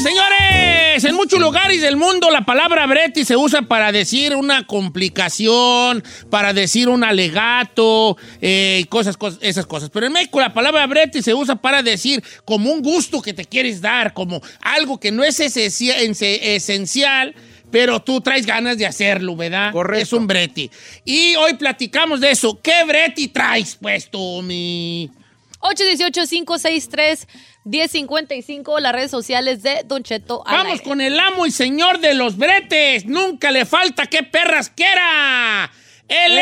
Señores, en muchos lugares del mundo la palabra breti se usa para decir una complicación, para decir un alegato eh, y cosas, esas cosas. Pero en México la palabra breti se usa para decir como un gusto que te quieres dar, como algo que no es esencial pero tú traes ganas de hacerlo, ¿verdad? Correcto. Es un breti. Y hoy platicamos de eso. ¿Qué breti traes, pues, Tommy? 818 563 1055 las redes sociales de Don Cheto. Al Vamos con el amo y señor de los bretes. Nunca le falta que perras quiera. Él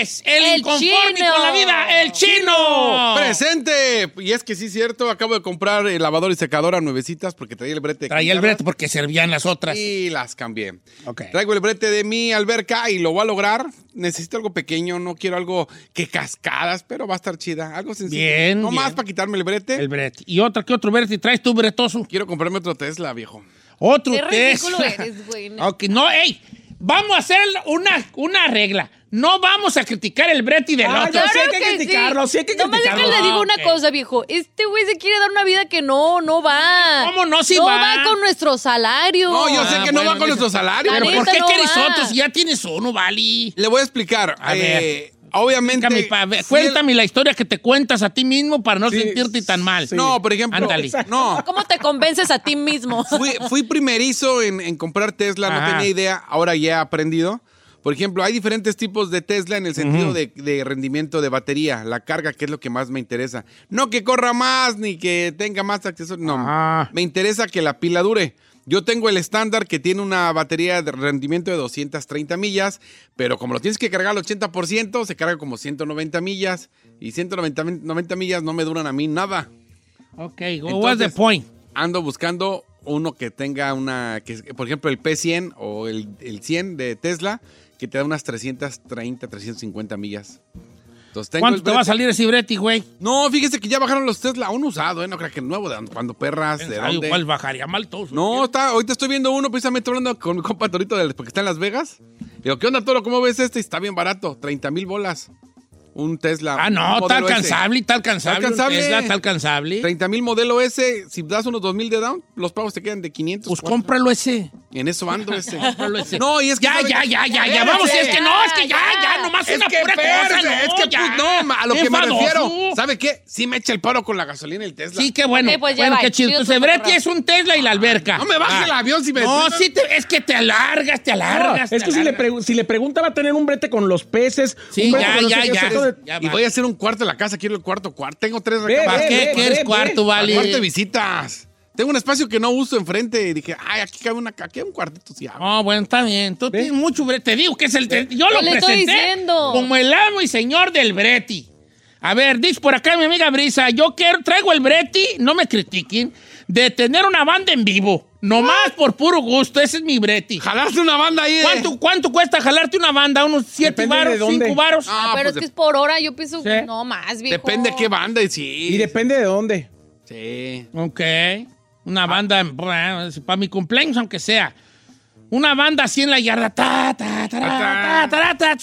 es el, el inconforme chino. con la vida, el chino. ¡Presente! Y es que sí, cierto, acabo de comprar el lavador y secadora nuevecitas porque traía el brete. Traía el brete porque servían las otras. Y las cambié. Ok. Traigo el brete de mi alberca y lo voy a lograr. Necesito algo pequeño, no quiero algo que cascadas, pero va a estar chida. Algo sencillo. Bien, No bien. más para quitarme el brete. El brete. ¿Y otra qué otro brete traes tú, bretoso? Quiero comprarme otro Tesla, viejo. Otro Qué ridículo Tesla. eres, güey. Ok, no, ey. Vamos a hacer una, una regla. No vamos a criticar el brete del Ah, otro. ya sé. Claro que que criticarlo, sí hay que Nomás criticarlo. déjale digo una cosa, viejo. Este güey se quiere dar una vida que no, no va. ¿Cómo no, sí no va? va con nuestro salario. No, yo sé Ah, que no va con nuestro salario. La Pero ¿por qué no quieres va. otro si ya tienes uno, Vali? Le voy a explicar. A Eh, Obviamente. Cuéntame, pa- ve- sí, cuéntame la historia que te cuentas a ti mismo para no Sí, sentirte tan mal. sí. No, por ejemplo. Ándale. No. ¿Cómo te convences a ti mismo? Fui, fui primerizo en, en comprar Tesla, Ajá. no tenía idea, ahora ya he aprendido. Por ejemplo, hay diferentes tipos de Tesla en el sentido de, de rendimiento de batería, la carga, que es lo que más me interesa. No que corra más ni que tenga más accesorios, no. Ajá. Me interesa que la pila dure. Yo tengo el estándar que tiene una batería de rendimiento de 230 millas, pero como lo tienes que cargar al 80%, se carga como 190 millas. Y 190 mi- 90 millas no me duran a mí nada. Ok, what's the Entonces- point? ando buscando uno que tenga una, que, por ejemplo, el P100 o el, el 100 de Tesla, que te da unas 330, 350 millas. Entonces, tengo ¿Cuánto el te va a salir ese brete, güey? No, fíjese que ya bajaron los Tesla, un usado, ¿eh? No creo que nuevo, ¿de cuando perras? ¿De dónde? Igual bajaría mal todo. No, está, ahorita estoy viendo uno, precisamente hablando con mi compa Torito, de- porque está en Las Vegas. Le digo, ¿qué onda, Toro? ¿Cómo ves este? Está bien barato, 30 mil bolas. Un Tesla. Ah, no, está alcanzable, está alcanzable. Está alcanzable. Tesla está alcanzable. 30 mil modelo S, si das unos 2 mil de down, los pagos te quedan de 500. Pues cómpralo ese. En eso ando ese. Cómpralo ese. No, y es que. Ya, ¿sabe ya, ya, ya, ya. Vamos, es que no, es que ya, Ya, nomás Es una que pura espérese, cosa. No, es que, ya. pues, no, a lo que me refiero. ¿Sabe qué? Sí me echa el paro con la gasolina el Tesla. Sí, qué bueno. Pues bueno, qué chido. tu es un Tesla y la alberca. No me baje Ah. el avión si me. No, sí, te- es que te alargas, te alargas. es que si le, pregunta va a tener un brete con los peces. Sí, ya, ya, ya. De- Ya Y va. voy a hacer un cuarto en la casa, quiero el cuarto cuarto. Tengo tres recámaras. ¿Para ve, qué quieres cuarto, vale? Cuarto de visitas. Tengo un espacio que no uso enfrente y dije, ay, aquí cabe una, aquí hay un cuartito, sí. No, bueno, está bien. Tú tienes mucho brete. Te digo que es el. te- yo lo le estoy presenté diciendo. como el amo y señor del breti. A ver, dice por acá mi amiga Brisa, yo quiero, traigo el breti, no me critiquen, de tener una banda en vivo. Nomás por puro gusto, ese es mi breti. Jalaste una banda ahí. de- ¿Cuánto, ¿Cuánto cuesta jalarte una banda? ¿Unos siete Depende de varos, dónde. cinco varos? Ah, pero pues es que de- es por hora, yo pienso, Sí. no más, viejo. Depende qué banda y sí. Y depende de dónde. Sí. Ok. Una banda, para mi cumpleaños, aunque sea. Una banda así en la yarda. Ta, ta, ta,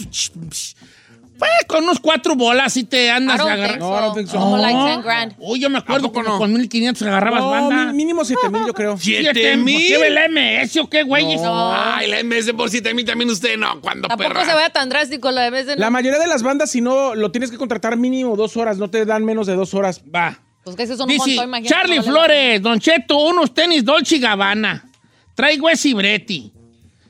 Pues con unos cuatro bolas y te andas agarrando. No, I don't so. think so. Como like 10 grand. Uy, yo me acuerdo ¿A poco como no? con 1500 agarrabas No, banda. mínimo 7 mil, yo creo. ¿Siete mil? ¿Qué ve la MS o qué, güey? Ay, la MS por 7 mil también usted no. Cuando Tampoco perra. se vaya tan drástico la La mayoría de las bandas, si no, lo tienes que contratar mínimo dos horas, no te dan menos de dos horas. Va. Pues que esos son un Dice, montón, imagínate. Charlie no Flores, Don Cheto, unos tenis Dolce y Gabbana. Traigo ese Bretti.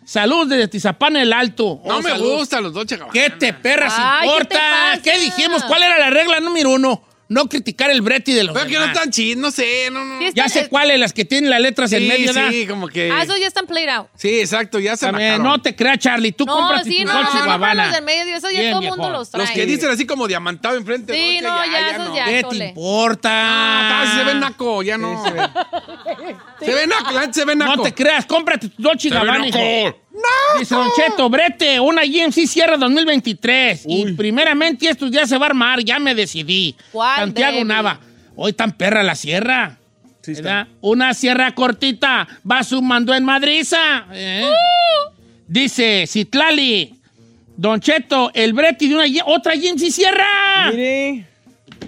Salud desde Tizapán el Alto. No Oh, me salud. gustan los Dolce Gabbana. ¿Qué te perras Ay, ¿qué te importa? ¿Qué dijimos? ¿Cuál era la regla número uno? No criticar el Bretti de los Pero que no demás. están chidos, no sé, no, no. Sí, Ya está- sé cuáles, las que tienen las letras en Sí, medio, ¿verdad? sí, como que... Ah, esos ya están played out. Sí, exacto, ya se También, no te creas, Charlie. Tú No, cómprate sí, tus no, Dolce no, no, los del medio, esos ya Bien, todo el mundo los trae. Los que dicen así como diamantado enfrente. Sí, no, ya, esos no. ya. ¿Qué te importa? Ah, se ve naco, ya no. se ve naco, la gente se ve naco. No te creas, cómprate tu Dolce Gabbana, hijo. Dice Don Cheto, Brete, una GMC Sierra 2023. Y primeramente estos días se va a armar, ya me decidí. ¿Cuál, Santiago baby? Nava. Hoy tan perra la sierra. Sí está. ¿verdad? Una sierra cortita va sumando en madriza. ¿eh? Dice Citlali, Don Cheto, el Breti de una otra GMC Sierra. Mire.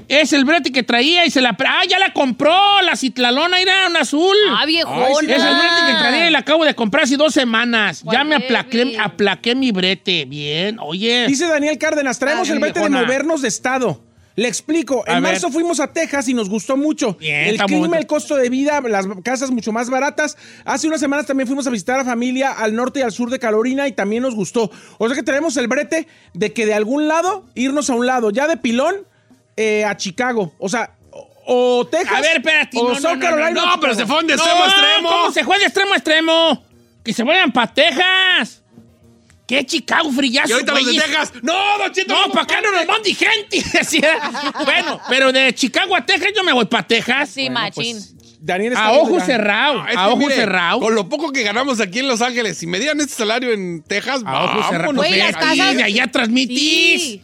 Es el Breti que traía y se la... Ah, ya la compró, la Citlalona era una azul. Ah, viejona. Es el brete que traía y la acabo de comprar hace dos semanas. Ya me aplaqué, aplaqué mi brete. Bien, oye. Dice Daniel Cárdenas, traemos el brete de movernos de estado. Le explico, A en ver. marzo fuimos a Texas y nos gustó mucho. Bien, el clima, bonito. el costo de vida, las casas mucho más baratas. Hace unas semanas también fuimos a visitar a familia al norte y al sur de Carolina y también nos gustó. O sea que tenemos el brete de que de algún lado irnos a un lado, ya de pilón eh, a Chicago. O sea, o, o Texas. A ver, espérate. O no, no, South no, Carolina. no, no, pero se fueron de No, extremo a extremo. ¿Cómo se fue de extremo a extremo? Que se vayan para Texas. ¿Qué Chicago frillazo, Y ahorita los de? Texas. No, Don Cheto. No, para acá no nos mande gente. Bueno, pero de Chicago a Texas yo me voy para Texas. Sí, machín. Daniel está A ojo cerrado. Es a ojo cerrado. Con lo poco que ganamos aquí en Los Ángeles, si me dieran este salario en Texas, A ojo cerrado. vámonos. Pues Güey, de las aquí, casas- de allá transmitís. Sí.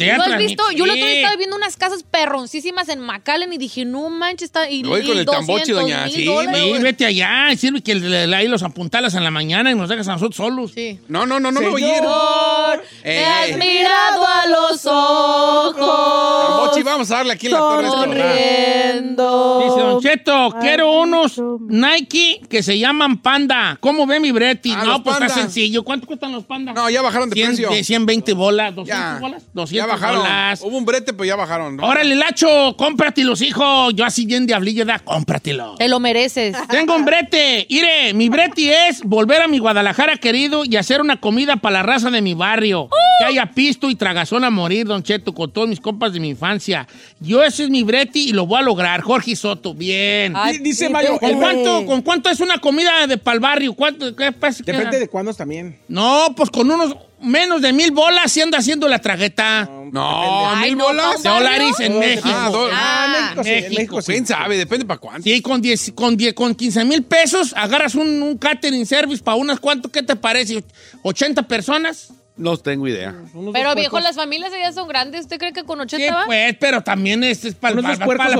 Allá ¿No has visto? Yo el otro día estaba viendo unas casas perroncísimas en McAllen y dije, no manches, está. Y, Voy con el tamboche, 200 doña. mil Sí, dólares, Sí, vete allá. y Sirve que le- le- ahí los apuntalas en la mañana y nos dejas a nosotros solos. Sí. No, no, no, no me voy a ir. Señor, Ey, me has mirado a los ojos. Tambochi, vamos a darle aquí en la torre. este. Sonriendo. Dice Don Cheto, quiero unos Nike que se llaman Panda. ¿Cómo ve mi Breti? Ah, no, pues está sencillo. ¿Cuánto cuestan los Panda? No, ya bajaron de 100, precio. de 120 bolas, 200 Ya, bolas, ya 200 bajaron. bolas. Hubo un brete, pero ya bajaron. ¿no? Órale, Lacho, cómpratelos, hijo. Yo así bien diablillo, da, cómpratelo. Te lo mereces. Tengo un brete. Mire, mi brete es volver a mi Guadalajara querido y hacer una comida para la raza de mi barrio. Que haya pisto y tragazón a morir, Don Cheto, con todos mis compas de mi infancia. Yo ese es mi brete y lo voy a lograr. Jorge Soto, bien. Ay, Di- Dice Mayo, ¿Con el- cuánto, ¿Con cuánto es una comida de pal barrio? ¿Cuánto, qué pasa? Depende de cuándo también. No, pues con unos menos de mil bolas si anda haciendo la tragueta. No, Ay, mil no, bolas. ¿cómo? Dólares en Oh, México. Ah, Ah, México, sí, en México. México sí. ¿Quién sabe? Depende para cuánto. Sí, con, 10, con, 10, con 15 mil pesos agarras un, un catering service para unas cuanto, ¿qué te parece? ¿80 personas? No tengo idea. Unos Pero viejo, las familias allá son grandes. ¿Usted cree que con 80 Sí, va? pues, pero también es, es para puercos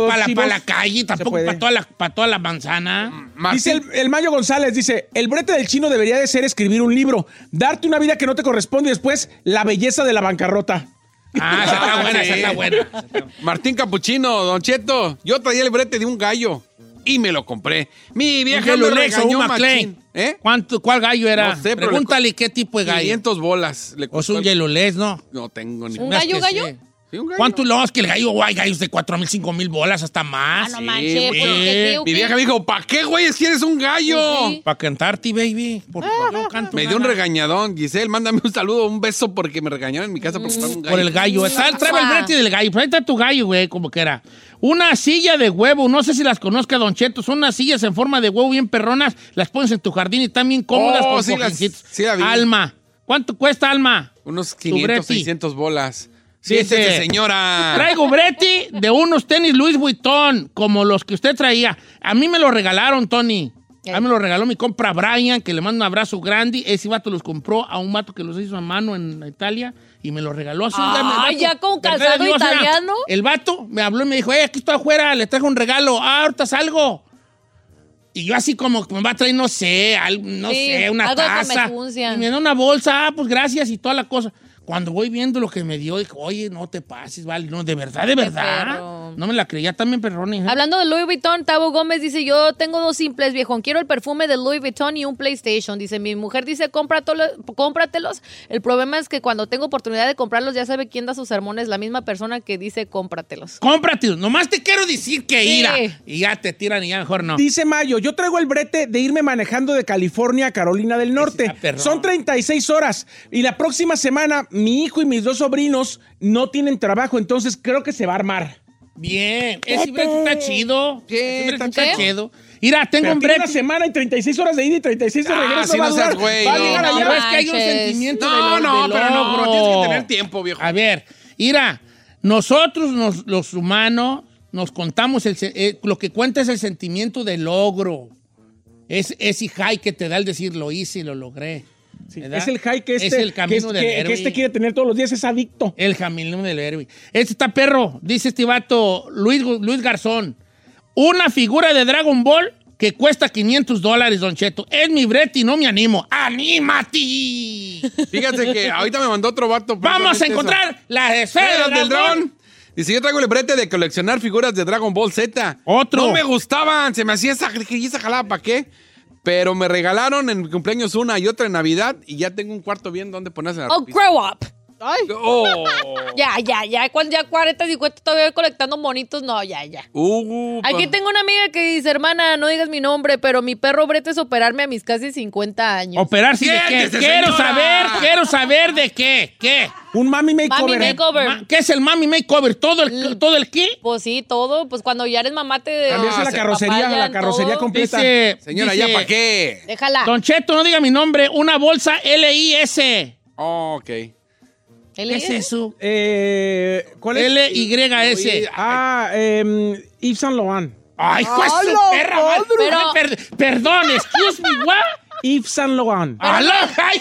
la, calle, tampoco para toda, la, pa' toda la manzana. Martín, Dice el, el Mayo González, dice, el brete del chino debería de ser escribir un libro, darte una vida que no te corresponde y después la belleza de la bancarrota. Ah, esa está buena, esa está buena. Martín Capuchino, Don Cheto, yo traía el brete de un gallo y me lo compré. Mi ¿Un vieja me Gelulex o un regañó McLean? ¿Eh? ¿Cuánto, ¿Cuál gallo era? No sé, pero Pregúntale qué tipo de gallo. 500 bolas. Le O es un el- Yelulés, ¿no? No tengo ni ¿Un gallo, gallo? sí. Sí, un gallo. ¿Cuánto lo es que el gallo? Hay gallos de 4 mil, 5 mil bolas, hasta Ah, más. no Sí, manches. pues, ¿qué, qué, Mi vieja me dijo, ¿para qué, güey? Es que eres un gallo. Sí. Para cantarte, baby. Porque yo canto Me dio un nada. regañadón. Giselle, mándame un saludo, un beso porque me regañaron en mi casa por estar un gallo. Por el gallo. Está, tráeme el Ajá. brete del gallo. Pues ahí está tu gallo, güey, como que era. Una silla de huevo. No sé si las conozca, Don Cheto. Son unas sillas en forma de huevo bien perronas. Las pones en tu jardín y están bien cómodas Oh, con sí, las- cojincitos. sí la vi. Alma. ¿Cuánto cuesta, Alma? Unos Tu 500, Breti. 600 bolas. Dice, Siéntese, señora. Traigo Breti de unos tenis Louis Vuitton, como los que usted traía. A mí me lo regalaron, Tony. A mí me lo regaló mi compra Brian, que le mando un abrazo grande. Ese vato los compró a un vato que los hizo a mano en Italia y me los regaló así. Ah, me- ya con verdad, calzado italiano. El vato me habló y me dijo, hey, aquí estoy afuera, le traje un regalo. Ah, ahorita salgo. Y yo así como que me va a traer, no sé, algo, no Sí, sé, una algo taza. comezuncia. Y me da una bolsa, ah, pues gracias y toda la cosa. Cuando voy viendo lo que me dio, digo, oye, no te pases, vale, no, de verdad, de verdad. No me la creía también, perrón. hija. Hablando de Louis Vuitton, Tavo Gómez dice, yo tengo dos simples, viejo. Quiero el perfume de Louis Vuitton y un PlayStation. Dice, mi mujer dice, "Cómpratelo- cómpratelos. El problema es que cuando tengo oportunidad de comprarlos, ya sabe quién da sus sermones, la misma persona que dice, cómpratelos. Cómprate, nomás te quiero decir que Sí. ira. Y ya te tiran y ya mejor no. Dice Mayo, yo traigo el brete de irme manejando de California a Carolina del Norte. Son 36 horas y la próxima semana mi hijo y mis dos sobrinos no tienen trabajo, entonces creo que se va a armar. Bien, ese brete está chido. Sí, Ese brete está está chido. Mira, tengo Pero un tiene brete. una semana y 36 horas de ida y 36 de Ah, regreso. sí, va a no seas güey, Va a no. llegar No, allá. es que hay un sentimiento No, del- no, del pero no, logro. pero tienes que tener tiempo, viejo. A ver, mira, nosotros nos- los humanos nos contamos, el eh, lo que cuenta es el sentimiento de logro. Es ese high que te da el decir lo hice y lo logré. Es el high que este, Es el que, camino este- del que- héroe. que este quiere tener todos los días, es adicto. El camino del héroe. Este está perro, dice este vato, Luis, Luis Garzón. Una figura de Dragon Ball que cuesta 500 dólares, Don Cheto. Es mi brete y no me animo. ¡Anímate! Fíjate que ahorita me mandó otro vato. Vamos a encontrar las esferas del dragón. dragón. Dice, yo traigo el brete de coleccionar figuras de Dragon Ball Z. Otro. No me gustaban, se me hacía esa, dije, ¿y esa jalada para qué? Pero me regalaron en mi cumpleaños una y otra en Navidad y ya tengo un cuarto bien donde ponerse la Oh, grow up. Ay, Oh. Ya, ya, ya. Cuando ya 40, 50 todavía colectando monitos, no, ya, ya. Uh, Aquí tengo una amiga que dice, hermana, no digas mi nombre, pero mi perro brete es operarme a mis casi 50 años. Operarse de qué? Quiero señora. saber, quiero saber de qué. ¿Qué? Un mami Mami makeover. makeover. Ma- ¿Qué es el mami makeover? ¿Todo el, todo el qué? Pues sí, todo. Pues cuando ya eres mamá te... Cambiarse Ah, la carrocería, papayan, la carrocería todo. completa. Dice, Señora, dice, ¿ya para qué? Déjala. Don Cheto, no diga mi nombre. Una bolsa L-I-S. Oh, ok. ¿Qué es eso? Eh, ¿Cuál es? L-Y-S. Ah, eh, Yves Saint Laurent. Ay, ¡A su perra. madre! madre. Pero- Ay, per- perdón, excuse me, what? Yves Saint Laurent. Aló, ay.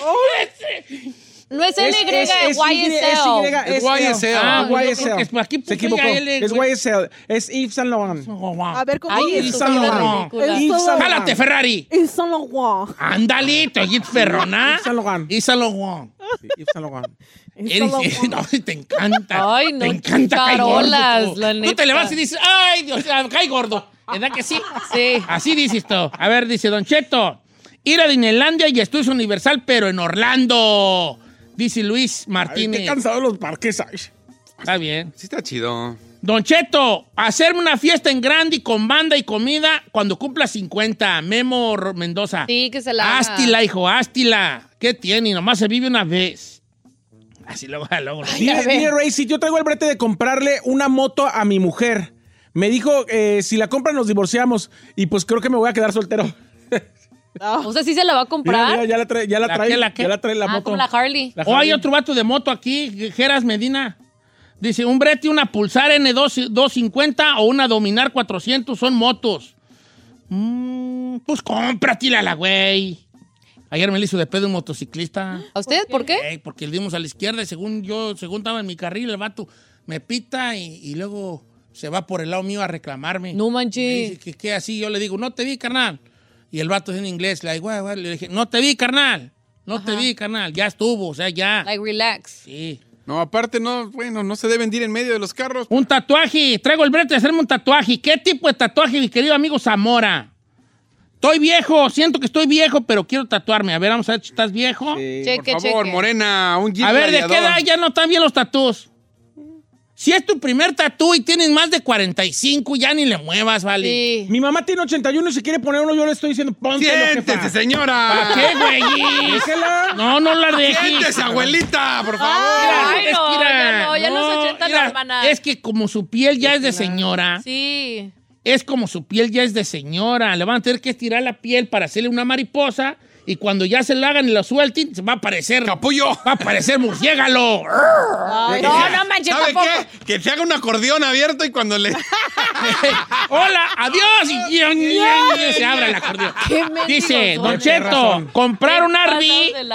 No es L, Y, es, es YSL. Es YSL. Ah, yo YSL. aquí Se equivocó. es. YSL. Es Yves Saint Laurent. a ver cómo Ay, es. Yves Saint Laurent. Yves. Jálate, Ferrari. Yves Saint Laurent. Ándale, te oíste ferrona. Yves Saint Laurent. Yves Saint Laurent. Yves Saint Laurent. Yves Eres, Saint Laurent. no, te encanta. Ay, no, Te encanta gordo. la tú. neta. Tú te levantas y dices, ay, Dios, ah, cae gordo. ¿Verdad que sí? Sí. Así dices tú. A ver, dice Don Cheto. Ir a Disneylandia y Estudios Universal, pero en Orlando. Dice Luis Ay, Martínez. Qué cansado de los parques. ay. Está bien. Sí está chido. Don Cheto, hacerme una fiesta en grande y con banda y comida cuando cumpla 50. Memo Mendoza. Sí, que se la haga. Ástila, hijo, ástila. ¿Qué tiene? Nomás se vive una vez. Así luego, luego. Dile, dile, Racy, yo traigo el brete de comprarle una moto a mi mujer. Me dijo, eh, si la compra nos divorciamos. Y pues creo que me voy a quedar soltero. O sea, sí se la va a Mira, comprar. mira, ya la trae, ya la ¿La trae, qué, la qué? ya la trae la ah, moto. como la Harley. La O hay Harley. otro vato de moto aquí, Geras Medina. Dice, un Brete, una Pulsar N2 250 o una Dominar 400 son motos. Mm, pues cómpratela la güey. Ayer me le hizo de pedo un motociclista. ¿A usted? ¿Por qué? Porque le dimos a la izquierda y según yo, según estaba en mi carril, el vato me pita y, y luego se va por el lado mío a reclamarme. No Me manches. dice que, que así, yo le digo, no te vi, carnal. Y el vato es en inglés, "Güey, güey", le dije, no te vi, carnal. No te vi, carnal. Ya estuvo, o sea, ya. Like, relax. Sí. No, aparte, no, bueno, no se deben de ir en medio de los carros. Un tatuaje. Traigo el brete de hacerme un tatuaje. ¿Qué tipo de tatuaje, mi querido amigo Zamora? Estoy viejo, siento que estoy viejo, pero quiero tatuarme. A ver, vamos a ver si estás viejo. Cheque, Por favor, cheque. Morena, un jeep A ver, ¿de qué edad ya no están bien los tatús? Si es tu primer tatú y tienes más de 45, ya ni le muevas, ¿vale? Sí. Mi mamá tiene 81 y si quiere poner uno, yo le estoy diciendo, póntelo, Siéntese, jefa. señora. ¿Para qué, güey? Déjela. No, no la dejes. Siéntese, abuelita, por favor. Ay, Es no, que, mira, ya no, ya los 80 no, mira, hermana. Es que como su piel ya es de señora, Sí. es como su piel ya es de señora. Le van a tener que estirar la piel para hacerle una mariposa y cuando ya se la hagan y la suelten, se va a aparecer. Capullo. Va a aparecer murciélago. Ay, no, no manches, ¿Sabe tampoco. qué? Que se haga un acordeón abierto y cuando le... Hola, adiós. Y se abre el acordeón. Qué Dice. Don Cheto, comprar un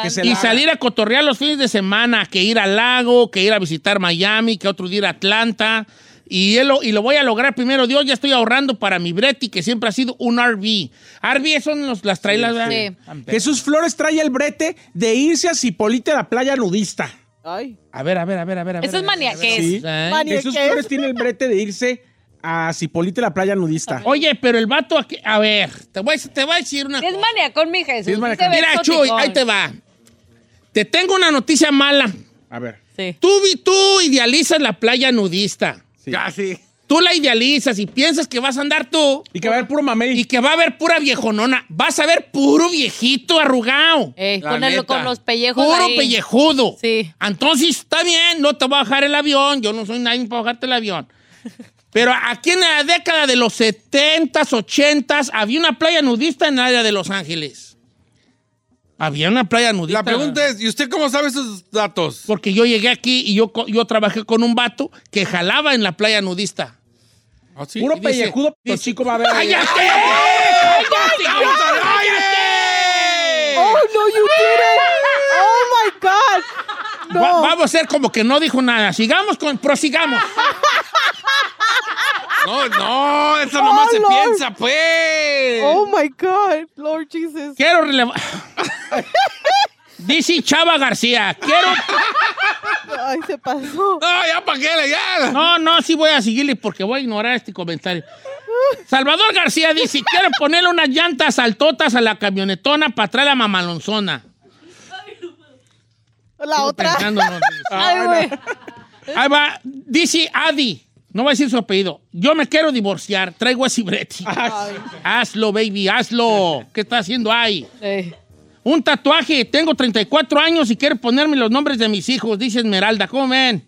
se y salir a cotorrear los fines de semana, que ir al lago, que ir a visitar Miami, que otro día ir a Atlanta. Y, él lo, y lo voy a lograr primero. Dios, ya estoy ahorrando para mi Breti, que siempre ha sido un RV. RV son los, las trailas, ¿verdad? sí. Tan perras. Jesús Flores trae el brete de irse a Cipolite a la playa nudista. Ay. A ver, a ver, a ver, a ver. a Eso es maniaquez. Sí. ¿Eh? Jesús. Flores tiene el brete de irse a Cipolite, la playa nudista. Oye, pero el vato aquí. A ver, te voy, a- te voy a decir una Es maniacón, mi Jesús. Sí, es Sí maniacón. Mira, Chuy, ahí te va. Te tengo una noticia mala. A ver. Sí. Tú, tú idealizas la playa nudista. Casi. Tú la idealizas y piensas que vas a andar tú Y que va a haber puro mamey. y que va a haber pura viejonona. Vas a ver puro viejito arrugado. Eh, con, el- neta. con los pellejos Puro ahí. pellejudo. Sí. Entonces, está bien, no te voy a bajar el avión. Yo no soy nadie para bajarte el avión. Pero aquí en la década de los 70s, 80s, había una playa nudista en el área de Los Ángeles. Había una playa nudista. La pregunta es, ¿y usted cómo sabe esos datos? Porque yo llegué aquí y yo, yo trabajé con un vato que jalaba en la playa nudista. ¿Ah, sí? Puro dice- pellejudo, pero dice- chico va a ver. ¡Cállate! ¡Cállate! ¡Cállate! Oh, no, you didn't. Oh, my God. No. Va- vamos a hacer como que no dijo nada. Sigamos con, prosigamos. No, no, eso nomás Oh, se Lord. piensa, pues. Oh, my God. Lord Jesus. Quiero relevar. Dice Chava García. Quiero. Ay, se pasó. No, ya pa' qué, ya. No, no, sí voy a seguirle porque voy a ignorar este comentario. Salvador García dice: Quiero ponerle unas llantas altotas a la camionetona para traer la mamalonzona. La otra. Pensando, no. Ay. Ahí va. Dice Adi. No voy a decir su apellido. Yo me quiero divorciar. Traigo a Cibretti. Hazlo, baby, hazlo. ¿Qué está haciendo ahí? Eh, Un tatuaje. Tengo 34 años y quiero ponerme los nombres de mis hijos, dice Esmeralda. ¿Cómo ven?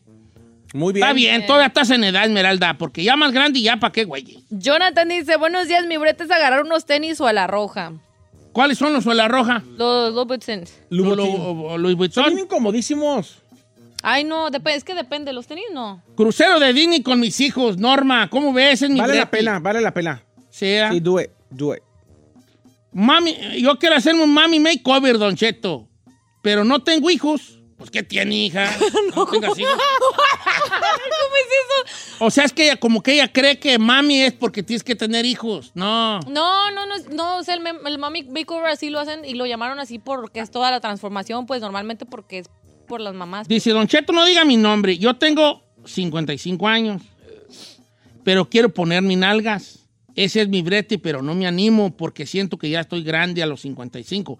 Muy bien. Está bien, todavía estás en edad, Esmeralda, porque ya más grande y ya para qué, güey. Jonathan dice, buenos días, mi brete es agarrar unos tenis o a la roja. ¿Cuáles son los de la roja? Los Louboutins. Lo- Louboutin. lo- Louis Son Vuitton. bien incomodísimos. Ay, no, es que depende. ¿Los tenis no? Crucero de Disney con mis hijos, Norma. ¿Cómo ves? Es mi Vale la pena, vale la pena. Sí. Sí, do it, do it. Mami, yo quiero hacerme un mami makeover, Don Cheto. Pero no tengo hijos. Pues, ¿qué tiene, hija? No, tengas hijos. ¿Cómo es eso? O sea, es que ella, como que ella cree que mami es porque tienes que tener hijos. No. No, no, no, no, o sea, el, el Mami Makeover así lo hacen y lo llamaron así porque es toda la transformación, pues normalmente porque es por las mamás. Dice, Don Cheto, no diga mi nombre. Yo tengo 55 años, pero quiero poner mis nalgas. Ese es mi brete, pero no me animo porque siento que ya estoy grande a los 55.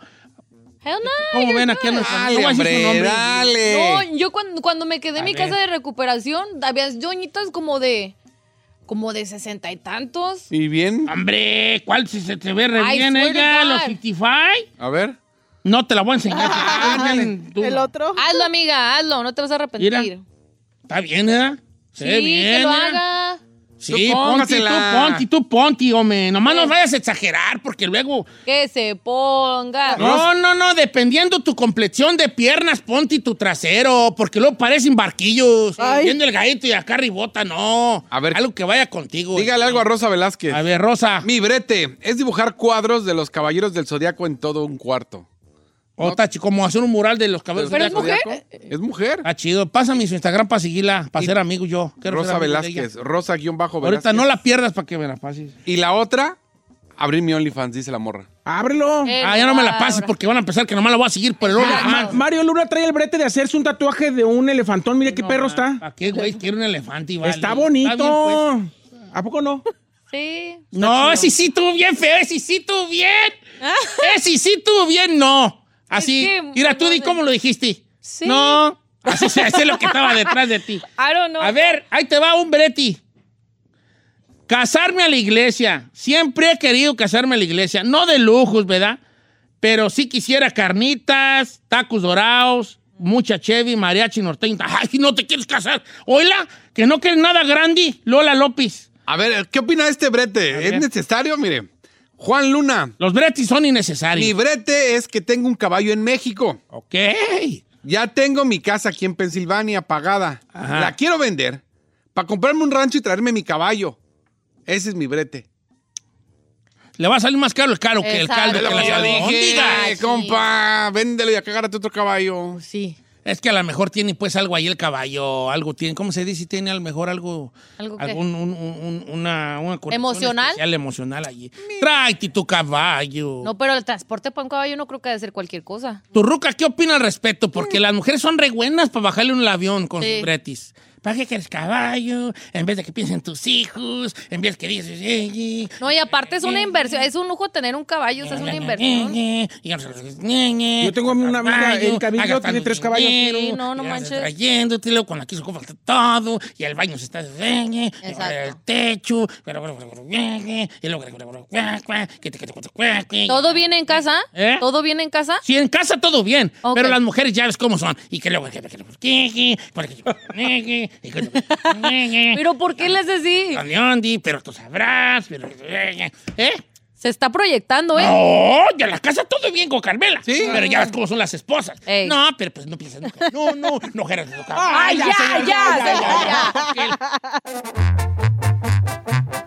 Hell no, ¿Cómo ven aquí a nuestra Dale, hombre, nombre. dale. No, yo cuando, cuando me quedé en mi ver. casa de recuperación, había doñitas como de, como de sesenta y tantos. ¿Y bien? Hombre, ¿cuál se, se te ve re I bien ella? ¿Los 55? A ver. No te la voy a enseñar. Ah, tú. El otro. Hazlo, amiga, hazlo, no te vas a arrepentir. Mira. Está bien, ¿eh? Se Sí, bien. que lo ¿eh? haga. Sí, Tú ponte, tú, ponte, tú, ponte, hombre. Nomás no vayas a exagerar porque luego... Que se ponga. No, no, no, dependiendo tu complexión de piernas, ponte tu trasero, porque luego parecen barquillos. Ay. Viendo el gallito y acá ribota, no. A ver. Algo que vaya contigo. Dígale algo a Rosa Velázquez. A ver, Rosa. Mi brete es dibujar cuadros de los caballeros del zodiaco en todo un cuarto. Otra, chi- como hacer un mural de los cabellos. Pero es mujer. Es mujer. Ah, chido. Pásame su Instagram para seguirla, para ser amigo yo. Quiero Rosa amigo. Velázquez. Rosa guion bajo Ahorita no la pierdas para que me la pases. Y la otra, abrir mi OnlyFans, dice la morra. Ábrelo. Eh, Ah, ya no me la pases porque van a pensar que nomás la voy a seguir por el OnlyFans. Mario Luna trae el brete de hacerse un tatuaje de un elefantón. Mire qué perro está. ¿Para qué, güey? Quiero un elefante y vale. Está bonito. bien, pues. ¿A poco no? Sí. No, ese sí estuvo bien feo, ese sí estuvo bien. Ese sí estuvo bien, no. Así, Es que, mira, tú di cómo lo dijiste. Sí. No, así ese es lo que estaba detrás de ti. I don't know. A ver, ahí te va un Breti. Casarme a la iglesia. Siempre he querido casarme a la iglesia. No de lujos, ¿verdad? Pero sí quisiera carnitas, tacos dorados, mucha chevy, mariachi norteño. Ay, no te quieres casar. Oila, que no quieres nada grande. Lola López. A ver, ¿qué opina de este brete? ¿Es necesario? Mire, Juan Luna, Los Bretis son innecesarios. mi brete es que tengo un caballo en México. Ok. Ya tengo mi casa aquí en Pensilvania pagada. Ajá. La quiero vender para comprarme un rancho y traerme mi caballo. Ese es mi brete. Le va a salir más caro el caro que el caldo que dije, Ay, sí. compa, véndelo y acá agárrate otro caballo. Sí. Es que a lo mejor tiene pues algo ahí el caballo, algo tiene, ¿cómo se dice? Tiene a lo mejor algo, ¿Algo qué? algún, un- un- un- una, ¿Emocional? especial emocional allí. Tráete tu caballo. No, pero el transporte para un caballo no creo que debe ser cualquier cosa. Tu ruca, ¿qué opina al respecto? Porque las mujeres son re buenas para bajarle un avión con Sí. sus bretis. ¿Para qué quieres caballo? En vez de que piensen tus hijos, en vez que dices, "Eh, eh, No, y aparte es una inversión. Es un lujo tener un caballo, o sea, es una inversión. Yo tengo una amiga, Erika Villo, tiene tres caballos. Sí, no, no manches. Trayéndote, luego cuando aquí se falta todo, y el baño se está Exacto. el techo, y luego ¿Todo viene en casa? ¿Eh? ¿Todo viene en casa? Sí, en casa todo bien, pero las mujeres ya ves cómo son. Y que luego... ¿Pero por qué les así? Ondi, pero tú sabrás, pero... ¿Eh? Se está proyectando, ¿eh? No, ya en la casa todo bien con Carmela. Sí. Pero ya ves cómo son las esposas. Ey. No, pero pues no piensas nunca. No, no, no quieras tocar. ¡Ay, ya, ya, ya, ya!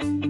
Thank you.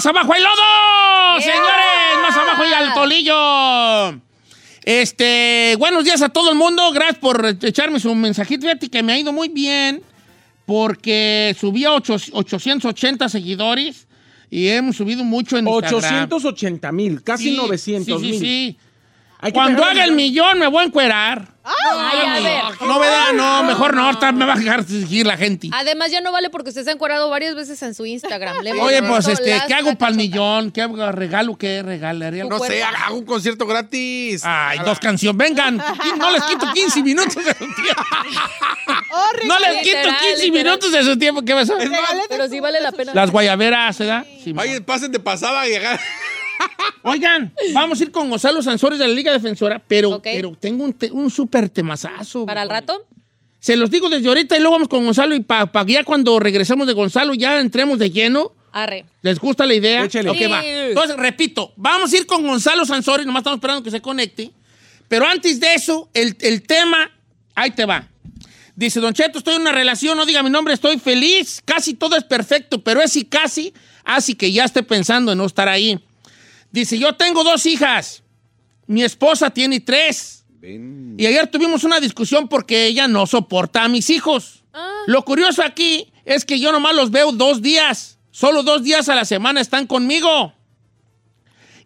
más abajo hay lodo. Señores, más abajo hay al tolillo. Este, buenos días a todo el mundo. Gracias por echarme su mensajito. Fíjate que me ha ido muy bien porque subí a ocho- 880 seguidores y hemos subido mucho en Instagram. 880 mil, casi Sí, 900 sí, mil. sí, sí. Que Cuando haga el millón me voy a encuerar. Ay, a ver. No, ¿verdad? No, mejor no. ahorita me va a dejar seguir la gente. Además, ya no vale porque usted se ha encuadrado varias veces en su Instagram. Le Oye, pues, este, ¿qué hago para el millón? ¿Qué hago? ¿Regalo qué? ¿Regalaría? No sé, haga un concierto gratis. Ay, dos canciones. Vengan. No les quito 15 minutos de su tiempo. No les quito Literal, 15 literal. minutos de su tiempo. ¿Qué pasó? Pero sí vale la pena. Las guayaberas, ¿verdad? Sí, Vaya, pasen de pasada y hagan. Oigan, vamos a ir con Gonzalo Sansores de la Liga Defensora, pero, pero tengo un, te- un súper temazazo. ¿Para el rato? Se los digo desde ahorita y luego vamos con Gonzalo y para ya cuando regresemos de Gonzalo ya entremos de lleno. Arre. ¿Les gusta la idea? Échale. Ok, Sí. va. Entonces, repito, vamos a ir con Gonzalo Sansori, nomás estamos esperando que se conecte. Pero antes de eso, el, el tema, ahí te va. Dice, Don Cheto, estoy en una relación, no diga mi nombre, estoy feliz, casi todo es perfecto, pero es y casi, así que ya esté pensando en no estar ahí. Dice, yo tengo dos hijas, mi esposa tiene tres. Y ayer tuvimos una discusión porque ella no soporta a mis hijos. Lo curioso aquí es que yo nomás los veo dos días. Solo dos días a la semana están conmigo.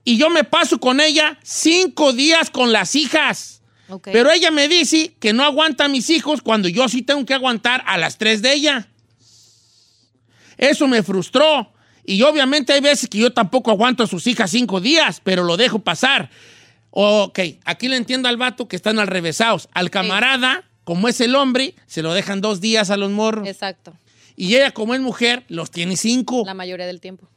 Y yo me paso con ella cinco días con las hijas. Pero ella me dice que no aguanta a mis hijos cuando yo sí tengo que aguantar a las tres de ella. Eso me frustró. Y obviamente hay veces que yo tampoco aguanto a sus hijas cinco días, pero lo dejo pasar. Ok, aquí le entiendo al vato que están al revésados. Al camarada, como es el hombre, se lo dejan dos días a los morros. Exacto. Y ella, como es mujer, los tiene cinco. La mayoría del tiempo.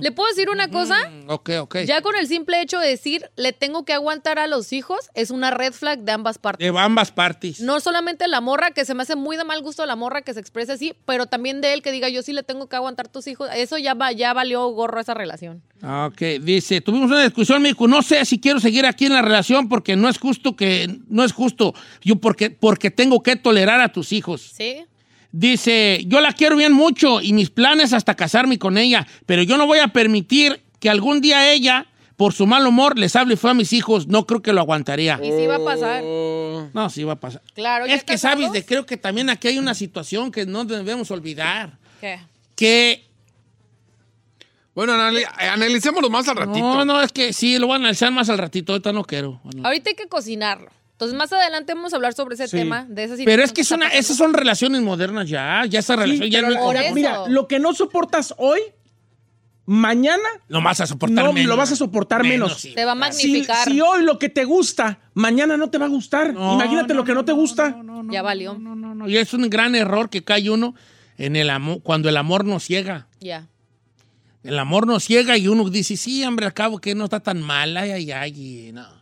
¿Le puedo decir una cosa? Mm, ok, ok. Ya con el simple hecho de decir, le tengo que aguantar a los hijos, es una red flag de ambas partes. De ambas partes. No solamente la morra, que se me hace muy de mal gusto la morra que se exprese así, pero también de él que diga, yo sí le tengo que aguantar tus hijos. Eso ya, va, ya valió gorro esa relación. Ok, dice, tuvimos una discusión, me dijo, no sé si quiero seguir aquí en la relación porque no es justo que, no es justo, yo porque, porque tengo que tolerar a tus hijos. ¿Sí? Dice, yo la quiero bien mucho y mis planes hasta casarme con ella, pero yo no voy a permitir que algún día ella, por su mal humor, les hable fue a mis hijos. No creo que lo aguantaría. Y sí va a pasar. No, sí va a pasar. Claro, ¿ya Es que casados? sabes, de, creo que también aquí hay una situación que no debemos olvidar. ¿Qué? Que, Bueno, anali- analicémoslo más al ratito. no, no, es que sí, lo voy a analizar más al ratito, ahorita no quiero. Ahorita hay que cocinarlo. Entonces, más adelante vamos a hablar sobre ese Sí. tema, de esa Pero es que es una- esas son relaciones modernas ya, ya esa Sí, relación ya no mira, lo que no soportas hoy, mañana Lo vas a soportar no menos. lo vas a soportar menos. sí. Te va a magnificar. si hoy lo que te gusta, mañana no te va a gustar. No, Imagínate lo que no, te gusta. no, no, Ya valió. No, no, no. Y es un gran error que cae uno en el amor, cuando el amor nos ciega. Ya. El amor nos ciega y uno dice, sí, hombre, al cabo que no está tan mal, ay, ay, ay, y no.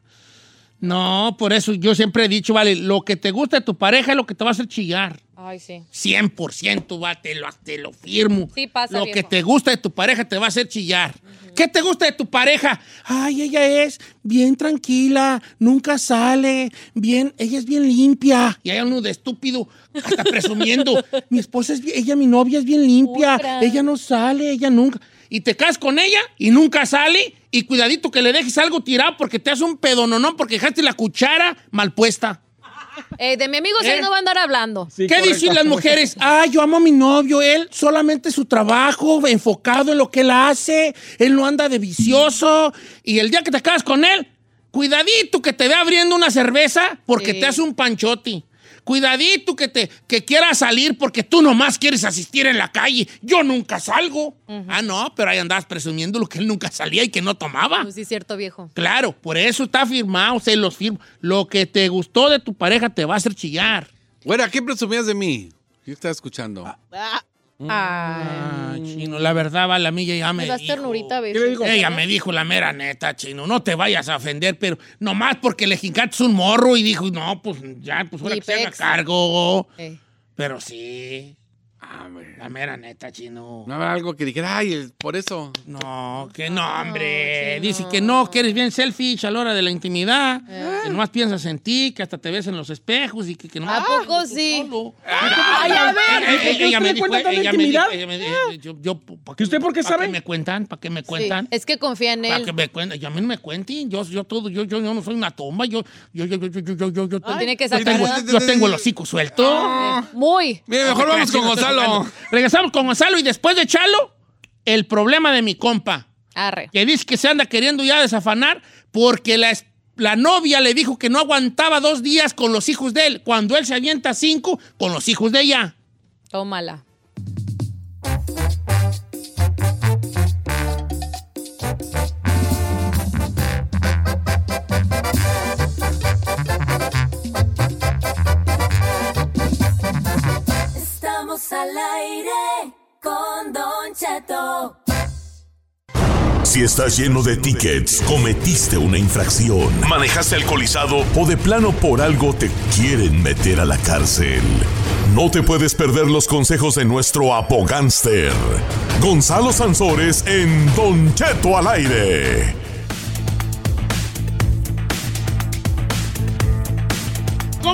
No, por eso yo siempre he dicho, vale, lo que te gusta de tu pareja es lo que te va a hacer chillar. Ay, sí. 100%, va, te lo, te lo firmo. Sí pasa, Lo viejo. que te gusta de tu pareja te va a hacer chillar. ¿Qué te gusta de tu pareja? Ay, ella es bien tranquila, nunca sale, bien, ella es bien limpia. Y hay uno de estúpido hasta presumiendo. mi esposa es bien, ella, mi novia es bien limpia, ella no sale, ella nunca. Y te casas con ella y nunca sale. Y cuidadito que le dejes algo tirado porque te hace un pedononón porque dejaste la cuchara mal puesta. Eh, de mi amigo ¿Eh? sí no va a andar hablando. Sí, ¿Qué correcto. dicen las mujeres? Ay, yo amo a mi novio, él solamente su trabajo, enfocado en lo que él hace, él no anda de vicioso. Y el día que te acabas con él, cuidadito que te ve abriendo una cerveza porque Sí. te hace un panchoti. Cuidadito que te que quieras salir porque tú nomás quieres asistir en la calle. Yo nunca salgo. Ah, no, pero ahí andabas presumiendo lo que él nunca salía y que no tomaba. Pues sí, cierto, viejo. Claro, por eso está firmado, se los firmo. Lo que te gustó de tu pareja te va a hacer chillar. Güera, ¿qué presumías de mí? Yo estaba escuchando. Ay. Ah, chino, la verdad, va, la mía ya me Me das dijo. ternurita a veces. ¿Qué le digo? Ella me dijo la mera neta, chino, no te vayas a ofender, pero nomás porque le jincaste un morro y dijo, no, pues ya, pues ahora que se haga cargo. Eh. Pero sí, la mera neta, chino. No habrá algo que dijera, ay, por eso. No, que no, hombre. Dice que no, que eres bien selfish a la hora de la intimidad. Eh. Que nomás piensas en ti, que hasta te ves en los espejos y que, que no. ¿A poco sí? Ay, a ver. Ella me dijo, ella me dijo, yo, yo, ¿Y usted por qué sabe? ¿Para qué me cuentan? ¿Para qué me cuentan? Es que confía en él. ¿Para me cuentan? Yo a mí no me cuenten. Yo, yo todo, yo, yo, yo no soy una tumba. Yo, yo, yo, yo, yo, yo, yo, tiene que sacar. Yo tengo el hocico suelto. Ah, muy. Mira, mejor vamos con Gonzalo. Regresamos con Gonzalo y después de Chalo, el problema de mi compa, Arre. que dice que se anda queriendo ya desafanar porque la, la novia le dijo que no aguantaba dos días con los hijos de él, cuando él se avienta cinco con los hijos de ella. Tómala. Con Don Cheto. Si estás lleno de tickets, cometiste una infracción, manejaste alcoholizado o de plano por algo te quieren meter a la cárcel. No te puedes perder los consejos de nuestro apogánster, Gonzalo Sansores en Don Cheto al aire.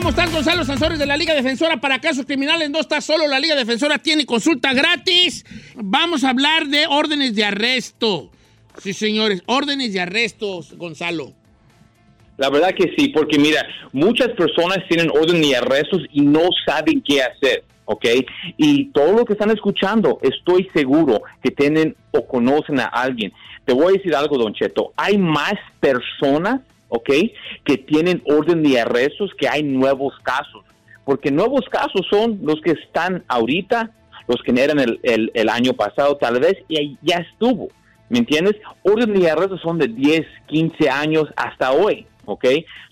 ¿Cómo están Gonzalo Sansores de la Liga Defensora para casos criminales? No está solo, la Liga Defensora tiene consulta gratis. Vamos a hablar de órdenes de arresto. Sí, señores, órdenes de arrestos, Gonzalo. La verdad que sí, porque mira, muchas personas tienen orden de arrestos y no saben qué hacer, ¿ok? Y todo lo que están escuchando, estoy seguro que tienen o conocen a alguien. Te voy a decir algo, Don Cheto, hay más personas, ¿ok? Que tienen orden de arrestos que hay nuevos casos, porque nuevos casos son los que están ahorita, los que eran el, el- año pasado tal vez, y ahí ya estuvo. ¿Me entiendes? Orden de arrestos son de 10, 15 años hasta hoy, ¿ok?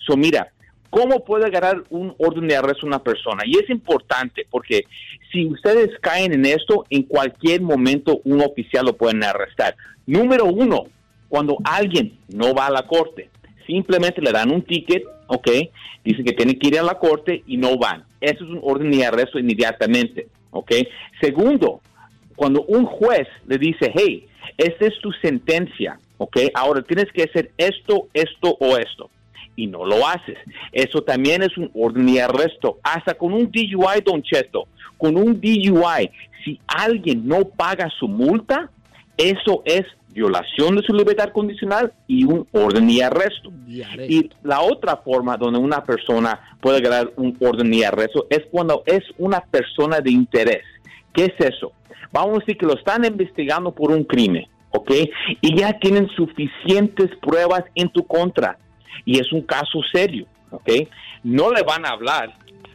So, mira, ¿Cómo puede ganar un orden de arresto una persona? Y es importante porque si ustedes caen en esto, en cualquier momento un oficial lo pueden arrestar. Número uno, cuando alguien no va a la corte, simplemente le dan un ticket, ¿ok? Dicen que tienen que ir a la corte y no van. Eso es un orden de arresto inmediatamente, ¿ok? Segundo, cuando un juez le dice, hey, esta es tu sentencia, ¿ok? Ahora tienes que hacer esto, esto o esto. Y no lo haces. Eso también es un orden de arresto. Hasta con un DUI, Don Cheto, con un DUI, si alguien no paga su multa, eso es violación de su libertad condicional y un orden de arresto. Y la otra forma donde una persona puede ganar un orden de arresto es cuando es una persona de interés. ¿Qué es eso? Vamos a decir que lo están investigando por un crimen, ¿ok? Y ya tienen suficientes pruebas en tu contra. Y es un caso serio, ¿ok? No le van a hablar,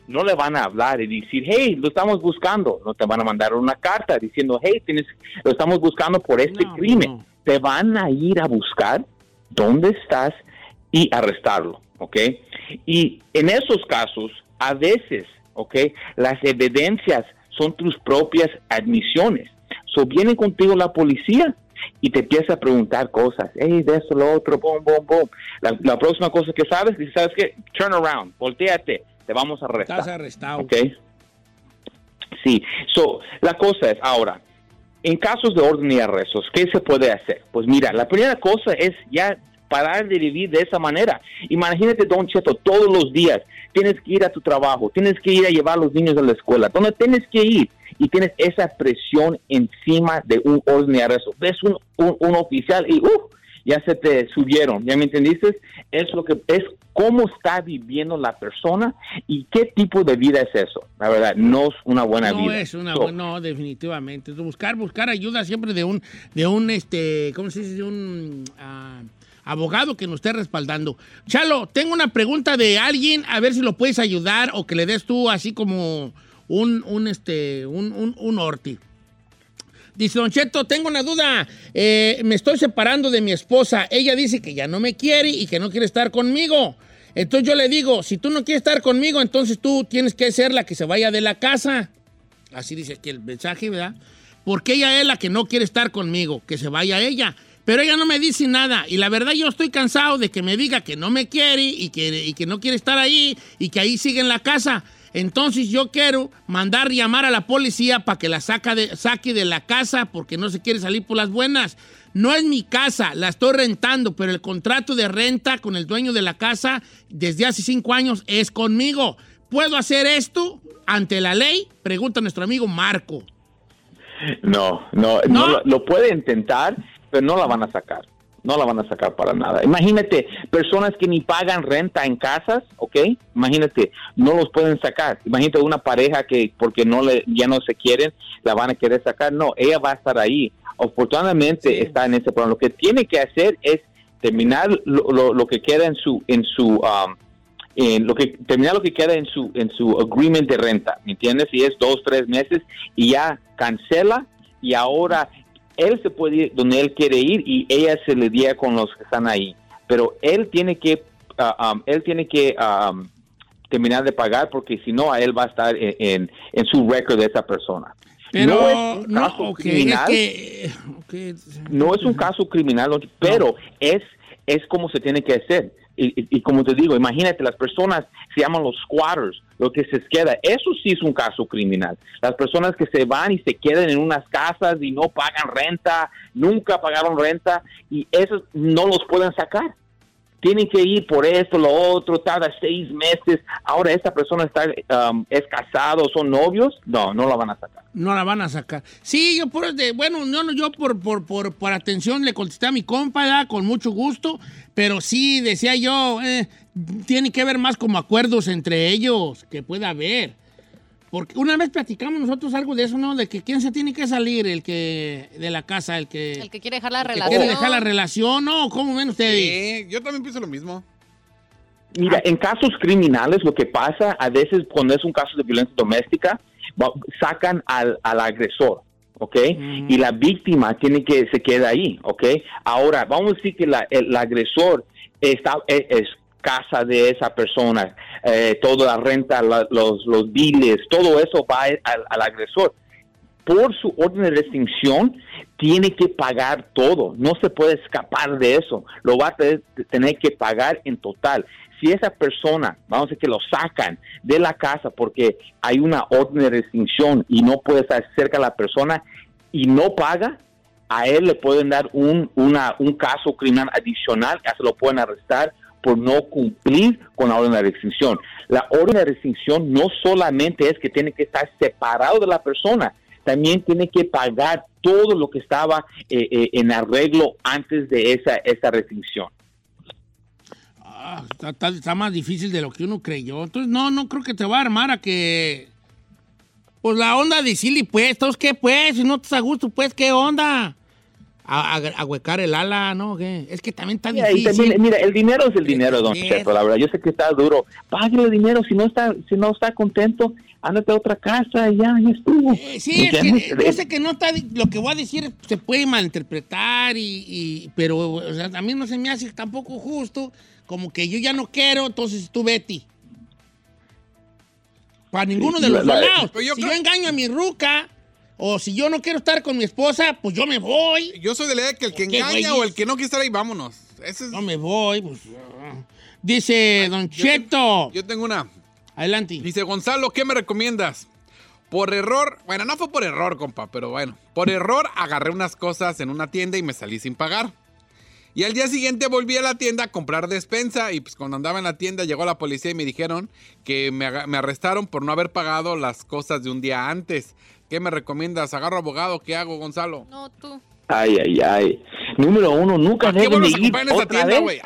no le van a hablar y decir, hey, lo estamos buscando. No te van a mandar una carta diciendo, hey, tienes, lo estamos buscando por este crimen. Te van a ir a buscar dónde estás y arrestarlo, ¿ok? Y en esos casos, a veces, ¿ok? Las evidencias son tus propias admisiones. So viene contigo la policía y te empieza a preguntar cosas. Hey, de eso, lo otro, boom, boom, boom. La, la próxima cosa que sabes, dices, ¿sabes qué? Turn around, volteate, te vamos a arrestar. Estás arrestado. ¿Ok? Sí. So, la cosa es, ahora, en casos de orden y arrestos, ¿qué se puede hacer? Pues mira, la primera cosa es ya parar de vivir de esa manera. Imagínate, Don Cheto, todos los días tienes que ir a tu trabajo, tienes que ir a llevar a los niños a la escuela, donde tienes que ir y tienes esa presión encima de un orden de arresto. Ves un, un, un oficial y uh, ya se te subieron, ¿ya me entendiste? Es lo que es cómo está viviendo la persona y qué tipo de vida es eso. La verdad, no es una buena no vida. es una So, buena, no, definitivamente. Buscar, buscar ayuda siempre de un, de un, este, ¿cómo se dice? De un ah, abogado que nos esté respaldando. Chalo, tengo una pregunta de alguien, a ver si lo puedes ayudar o que le des tú así como un, un este, un, un, un orti. Dice Don Cheto, tengo una duda. Eh, me estoy separando de mi esposa. Ella dice que ya no me quiere y que no quiere estar conmigo. Entonces yo le digo, si tú no quieres estar conmigo, entonces tú tienes que ser la que se vaya de la casa. Así dice aquí el mensaje, ¿verdad? Porque ella es la que no quiere estar conmigo, que se vaya ella. Pero ella no me dice nada. Y la verdad yo estoy cansado de que me diga que no me quiere y que, y que no quiere estar ahí y que ahí sigue en la casa. Entonces yo quiero mandar llamar a la policía para que la saca de, saque de la casa porque no se quiere salir por las buenas. No es mi casa, la estoy rentando, pero el contrato de renta con el dueño de la casa desde hace cinco años es conmigo. ¿Puedo hacer esto ante la ley? Pregunta nuestro amigo Marco. No, no, no lo, lo puede intentar, pero no la van a sacar. No la van a sacar para nada. Imagínate, personas que ni pagan renta en casas, ¿ok? Imagínate, no los pueden sacar. Imagínate una pareja que porque no le, ya no se quieren, la van a querer sacar. No, ella va a estar ahí. Afortunadamente está en ese problema. Lo que tiene que hacer es terminar lo, lo- lo que queda en su, en su, um, en lo que terminar lo que queda en su en su agreement de renta, ¿me entiendes? Si es dos tres meses y ya cancela y ahora él se puede ir donde él quiere ir y ella se le día con los que están ahí, pero él tiene que ah, um, él tiene que um, terminar de pagar porque si no a él va a estar en, en, en su récord de esa persona. Pero no es un no, caso criminal es que, ok, no es un caso criminal, pero es, es como se tiene que hacer. Y, y- como te digo, imagínate, las personas se llaman los squatters, lo que se queda, eso sí es un caso criminal. Las personas que se van y se quedan en unas casas y no pagan renta, nunca pagaron renta, y esos no los pueden sacar. Tienen que ir por esto, lo otro, tarda seis meses. Ahora esta persona está, um, es casado, son novios, no, no la van a sacar. no la van a sacar. Sí, yo por bueno, no, yo por, por, por, por atención le contesté a mi compa, ¿verdad? con mucho gusto, pero sí, decía yo, eh, tiene que haber más como acuerdos entre ellos, que pueda haber. Porque una vez platicamos nosotros algo de eso, ¿no? De que quién se tiene que salir, el que, de la casa, el que, El que quiere dejar la que relación. quiere dejar la relación, ¿no? ¿Cómo ven ustedes? Sí, yo también pienso lo mismo. Mira, en casos criminales lo que pasa a veces cuando es un caso de violencia doméstica, sacan al, al agresor, ¿ok? Y la víctima tiene que se queda ahí, ¿ok? Ahora, vamos a decir que la- el agresor está, es, es casa de esa persona, eh, toda la renta, la- los, los biles, todo eso va al, al agresor. Por su orden de restricción, tiene que pagar todo. No se puede escapar de eso. Lo va a tener, que pagar en total. Si esa persona, vamos a decir que lo sacan de la casa porque hay una orden de restricción y no puede estar cerca de la persona y no paga, a él le pueden dar un, una, un caso criminal adicional, que se lo pueden arrestar por no cumplir con la orden de restricción. La orden de restricción no solamente es que tiene que estar separado de la persona, también tiene que pagar todo lo que estaba eh, eh, en arreglo antes de esa, esa restricción. Ah, está, más difícil de lo que uno creyó. Entonces, no, no creo que te va a armar a que. Pues la onda de Silly, pues, ¿todos qué, pues? Si no estás a gusto, pues, ¿qué onda? A, a, a huecar el ala, ¿no? ¿Qué? Es que también está Mira, difícil. también, mira, el dinero es el dinero, don. Cheto, la verdad. Yo sé que está duro. Págale el dinero. Si no está, si no está contento, ándate a otra casa y ya, ya estuvo. Eh, sí, es que yo sé que no está, lo que voy a decir se puede malinterpretar, y, y- pero o sea, a mí no se me hace tampoco justo, como que yo ya no quiero, entonces tú Betty. Para ninguno de los la- dos la- lados. Yo si creo- yo engaño a mi ruca, o si yo no quiero estar con mi esposa, pues yo me voy. Yo soy de la idea que el que ¿Qué engaña o el que no quiere estar ahí, vámonos. Ese es- No me voy, pues. Dice Don yo Cheto. Yo tengo una. Adelante. Dice Gonzalo, ¿qué me recomiendas? Por error, bueno, no fue por error, compa, pero bueno, por error agarré unas cosas en una tienda y me salí sin pagar. Y al día siguiente volví a la tienda a comprar despensa y pues cuando andaba en la tienda llegó la policía y me dijeron que me arrestaron por no haber pagado las cosas de un día antes. ¿Qué me recomiendas? ¿Agarro abogado? ¿Qué hago, Gonzalo? No, tú. Ay, ay, ay. Número uno, nunca ¿A qué deben de ir comprar en esa otra tienda, vez. güey?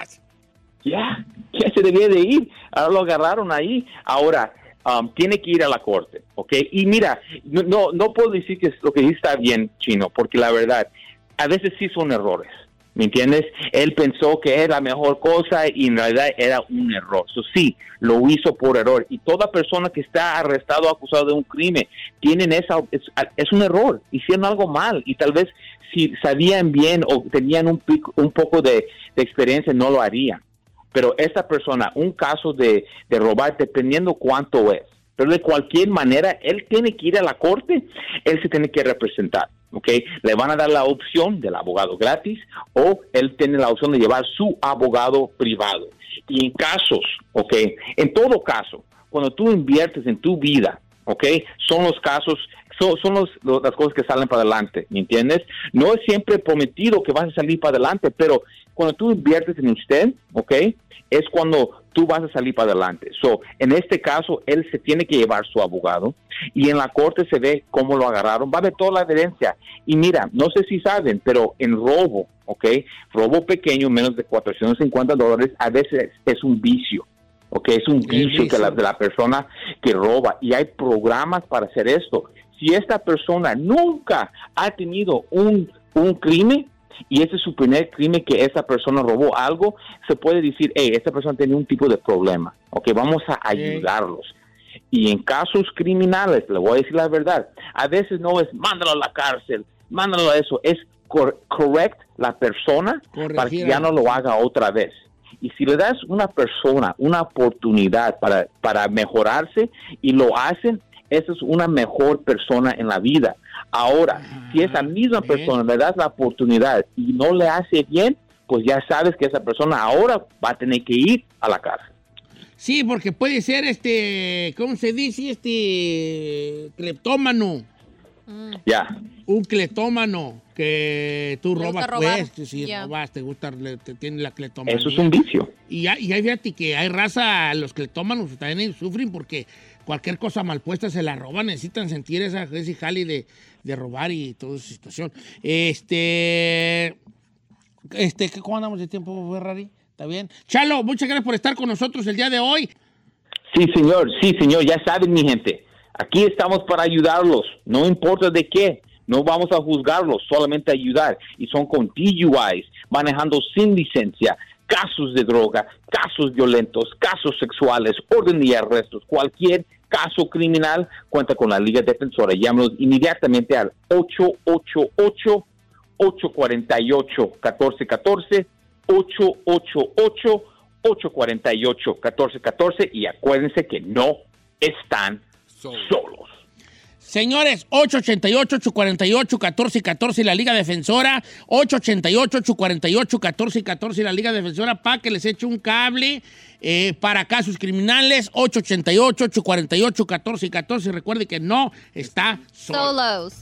Ya, ya se debía de ir. Ahora lo agarraron ahí. Ahora, um, tiene que ir a la corte, ¿ok? Y mira, no, no, no puedo decir que lo que dice está bien, Chino, porque la verdad, a veces sí son errores. ¿Me entiendes? Él pensó que era la mejor cosa y en realidad era un error. Eso sí, lo hizo por error. Y toda persona que está arrestado o acusado de un crimen, tienen esa, es, un error, hicieron algo mal y tal vez si sabían bien o tenían un, pico- un poco de, de experiencia no lo harían pero esta persona, un caso de, de robar, dependiendo cuánto es, pero de cualquier manera, él tiene que ir a la corte, él se tiene que representar, ¿ok? Le van a dar la opción del abogado gratis o él tiene la opción de llevar su abogado privado. Y en casos, ¿ok? En todo caso, cuando tú inviertes en tu vida, ¿ok? Son los casos, son, son las cosas que salen para adelante, ¿me entiendes? No es siempre prometido que vas a salir para adelante, pero cuando tú inviertes en usted, ¿ok? Es cuando tú vas a salir para adelante. So, en este caso, él se tiene que llevar su abogado y en la corte se ve cómo lo agarraron, va a ver toda la evidencia. Y mira, no sé si saben, pero en robo, ¿ok? Robo pequeño, menos de 450 dólares, a veces es un vicio. ¿ok? Es un vicio que la, de la persona que roba y hay programas para hacer esto. Si esta persona nunca ha tenido un, un crimen y ese es su primer crimen que esa persona robó algo, se puede decir, hey, esta persona tiene un tipo de problema, ¿ok? Vamos a ayudarlos. Y en casos criminales, le voy a decir la verdad, a veces no es mándalo a la cárcel, mándalo a eso, es cor correct la persona para que ya no lo haga otra vez. Y si le das una persona una oportunidad para, para mejorarse y lo hacen, esa es una mejor persona en la vida. Ahora, si esa misma persona le das la oportunidad y no le hace bien, pues ya sabes que esa persona ahora va a tener que ir a la cárcel. Sí, porque puede ser este, ¿cómo se dice? Este cleptómano. Ya. Un cleptómano que tú robas, pues, si Ya. robas, te gusta, le- te tiene la cleptomanía. Eso es un vicio. Y hay, y hay, fíjate que hay raza, los cleptómanos también sufren porque cualquier cosa mal puesta se la roban, necesitan sentir esa, ese jali de, robar y toda esa situación. Este, este, ¿cómo andamos de tiempo, Ferrari? ¿Está bien? Chalo, muchas gracias por estar con nosotros el día de hoy. Sí, señor, sí, señor, ya saben, mi gente. Aquí estamos para ayudarlos, no importa de qué. No vamos a juzgarlos, solamente ayudar. Y son con DUIs, manejando sin licencia, casos de droga, casos violentos, casos sexuales, orden y arrestos, cualquier caso criminal, cuenta con la Liga Defensora. Llámanos inmediatamente al 888-848-1414, 848-1414 y acuérdense que no están solos. Señores, 888-848-1414 la Liga Defensora, 888-848-1414 la Liga Defensora para que les eche un cable eh, para casos criminales, 888-848-1414. Recuerde que no está solo. Solos.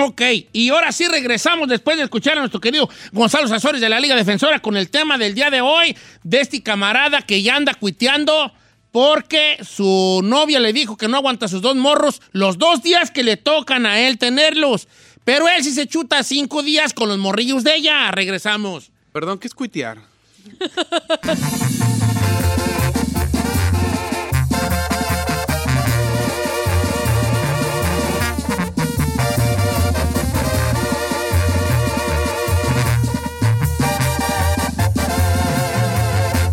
Ok, y ahora sí regresamos después de escuchar a nuestro querido Gonzalo Sazores de la Liga Defensora con el tema del día de hoy, de este camarada que ya anda cuiteando porque su novia le dijo que no aguanta sus dos morros los dos días que le tocan a él tenerlos. Pero él sí se chuta cinco días con los morrillos de ella. Regresamos. Perdón, ¿qué es cuitear?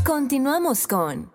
Continuamos con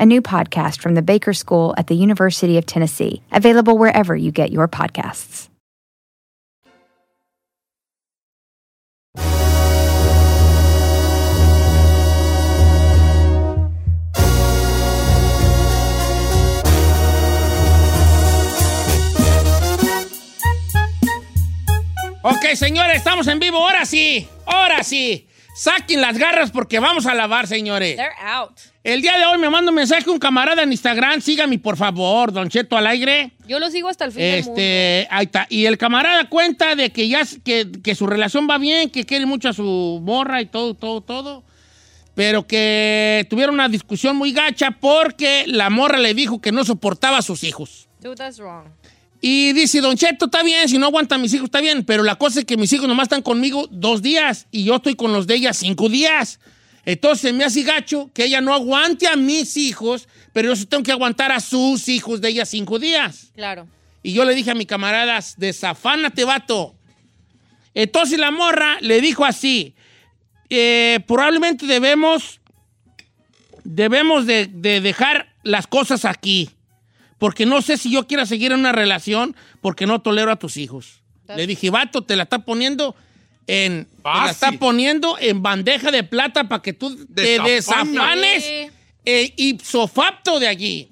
a new podcast from the Baker School at the University of Tennessee, available wherever you get your podcasts. Ok, señores, estamos en vivo. Ahora sí, ahora sí. Saquen las garras porque vamos a lavar, señores. They're out. El día de hoy me manda un mensaje un camarada en Instagram. Sígame, por favor, Don Cheto al aire. Yo lo sigo hasta el fin del mundo. Este, ahí está. Y el camarada cuenta de que ya que, que su relación va bien, que quiere mucho a su morra y todo, todo, todo. Pero que tuvieron una discusión muy gacha porque la morra le dijo que no soportaba a sus hijos. Dude, that's wrong. Y dice, Don Cheto, está bien, si no aguanta a mis hijos, está bien, pero la cosa es que mis hijos nomás están conmigo dos días y yo estoy con los de ella cinco días. Entonces me hace gacho que ella no aguante a mis hijos, pero yo sí tengo que aguantar a sus hijos de ella cinco días. Claro. Y yo le dije a mi camarada, desafánate, vato. Entonces la morra le dijo así, eh, probablemente debemos, debemos de, de dejar las cosas aquí, porque no sé si yo quiera seguir en una relación porque no tolero a tus hijos. Le dije, vato, te la está poniendo en, te la está poniendo en bandeja de plata para que tú te desafanes Sí. eh, ipso facto de allí.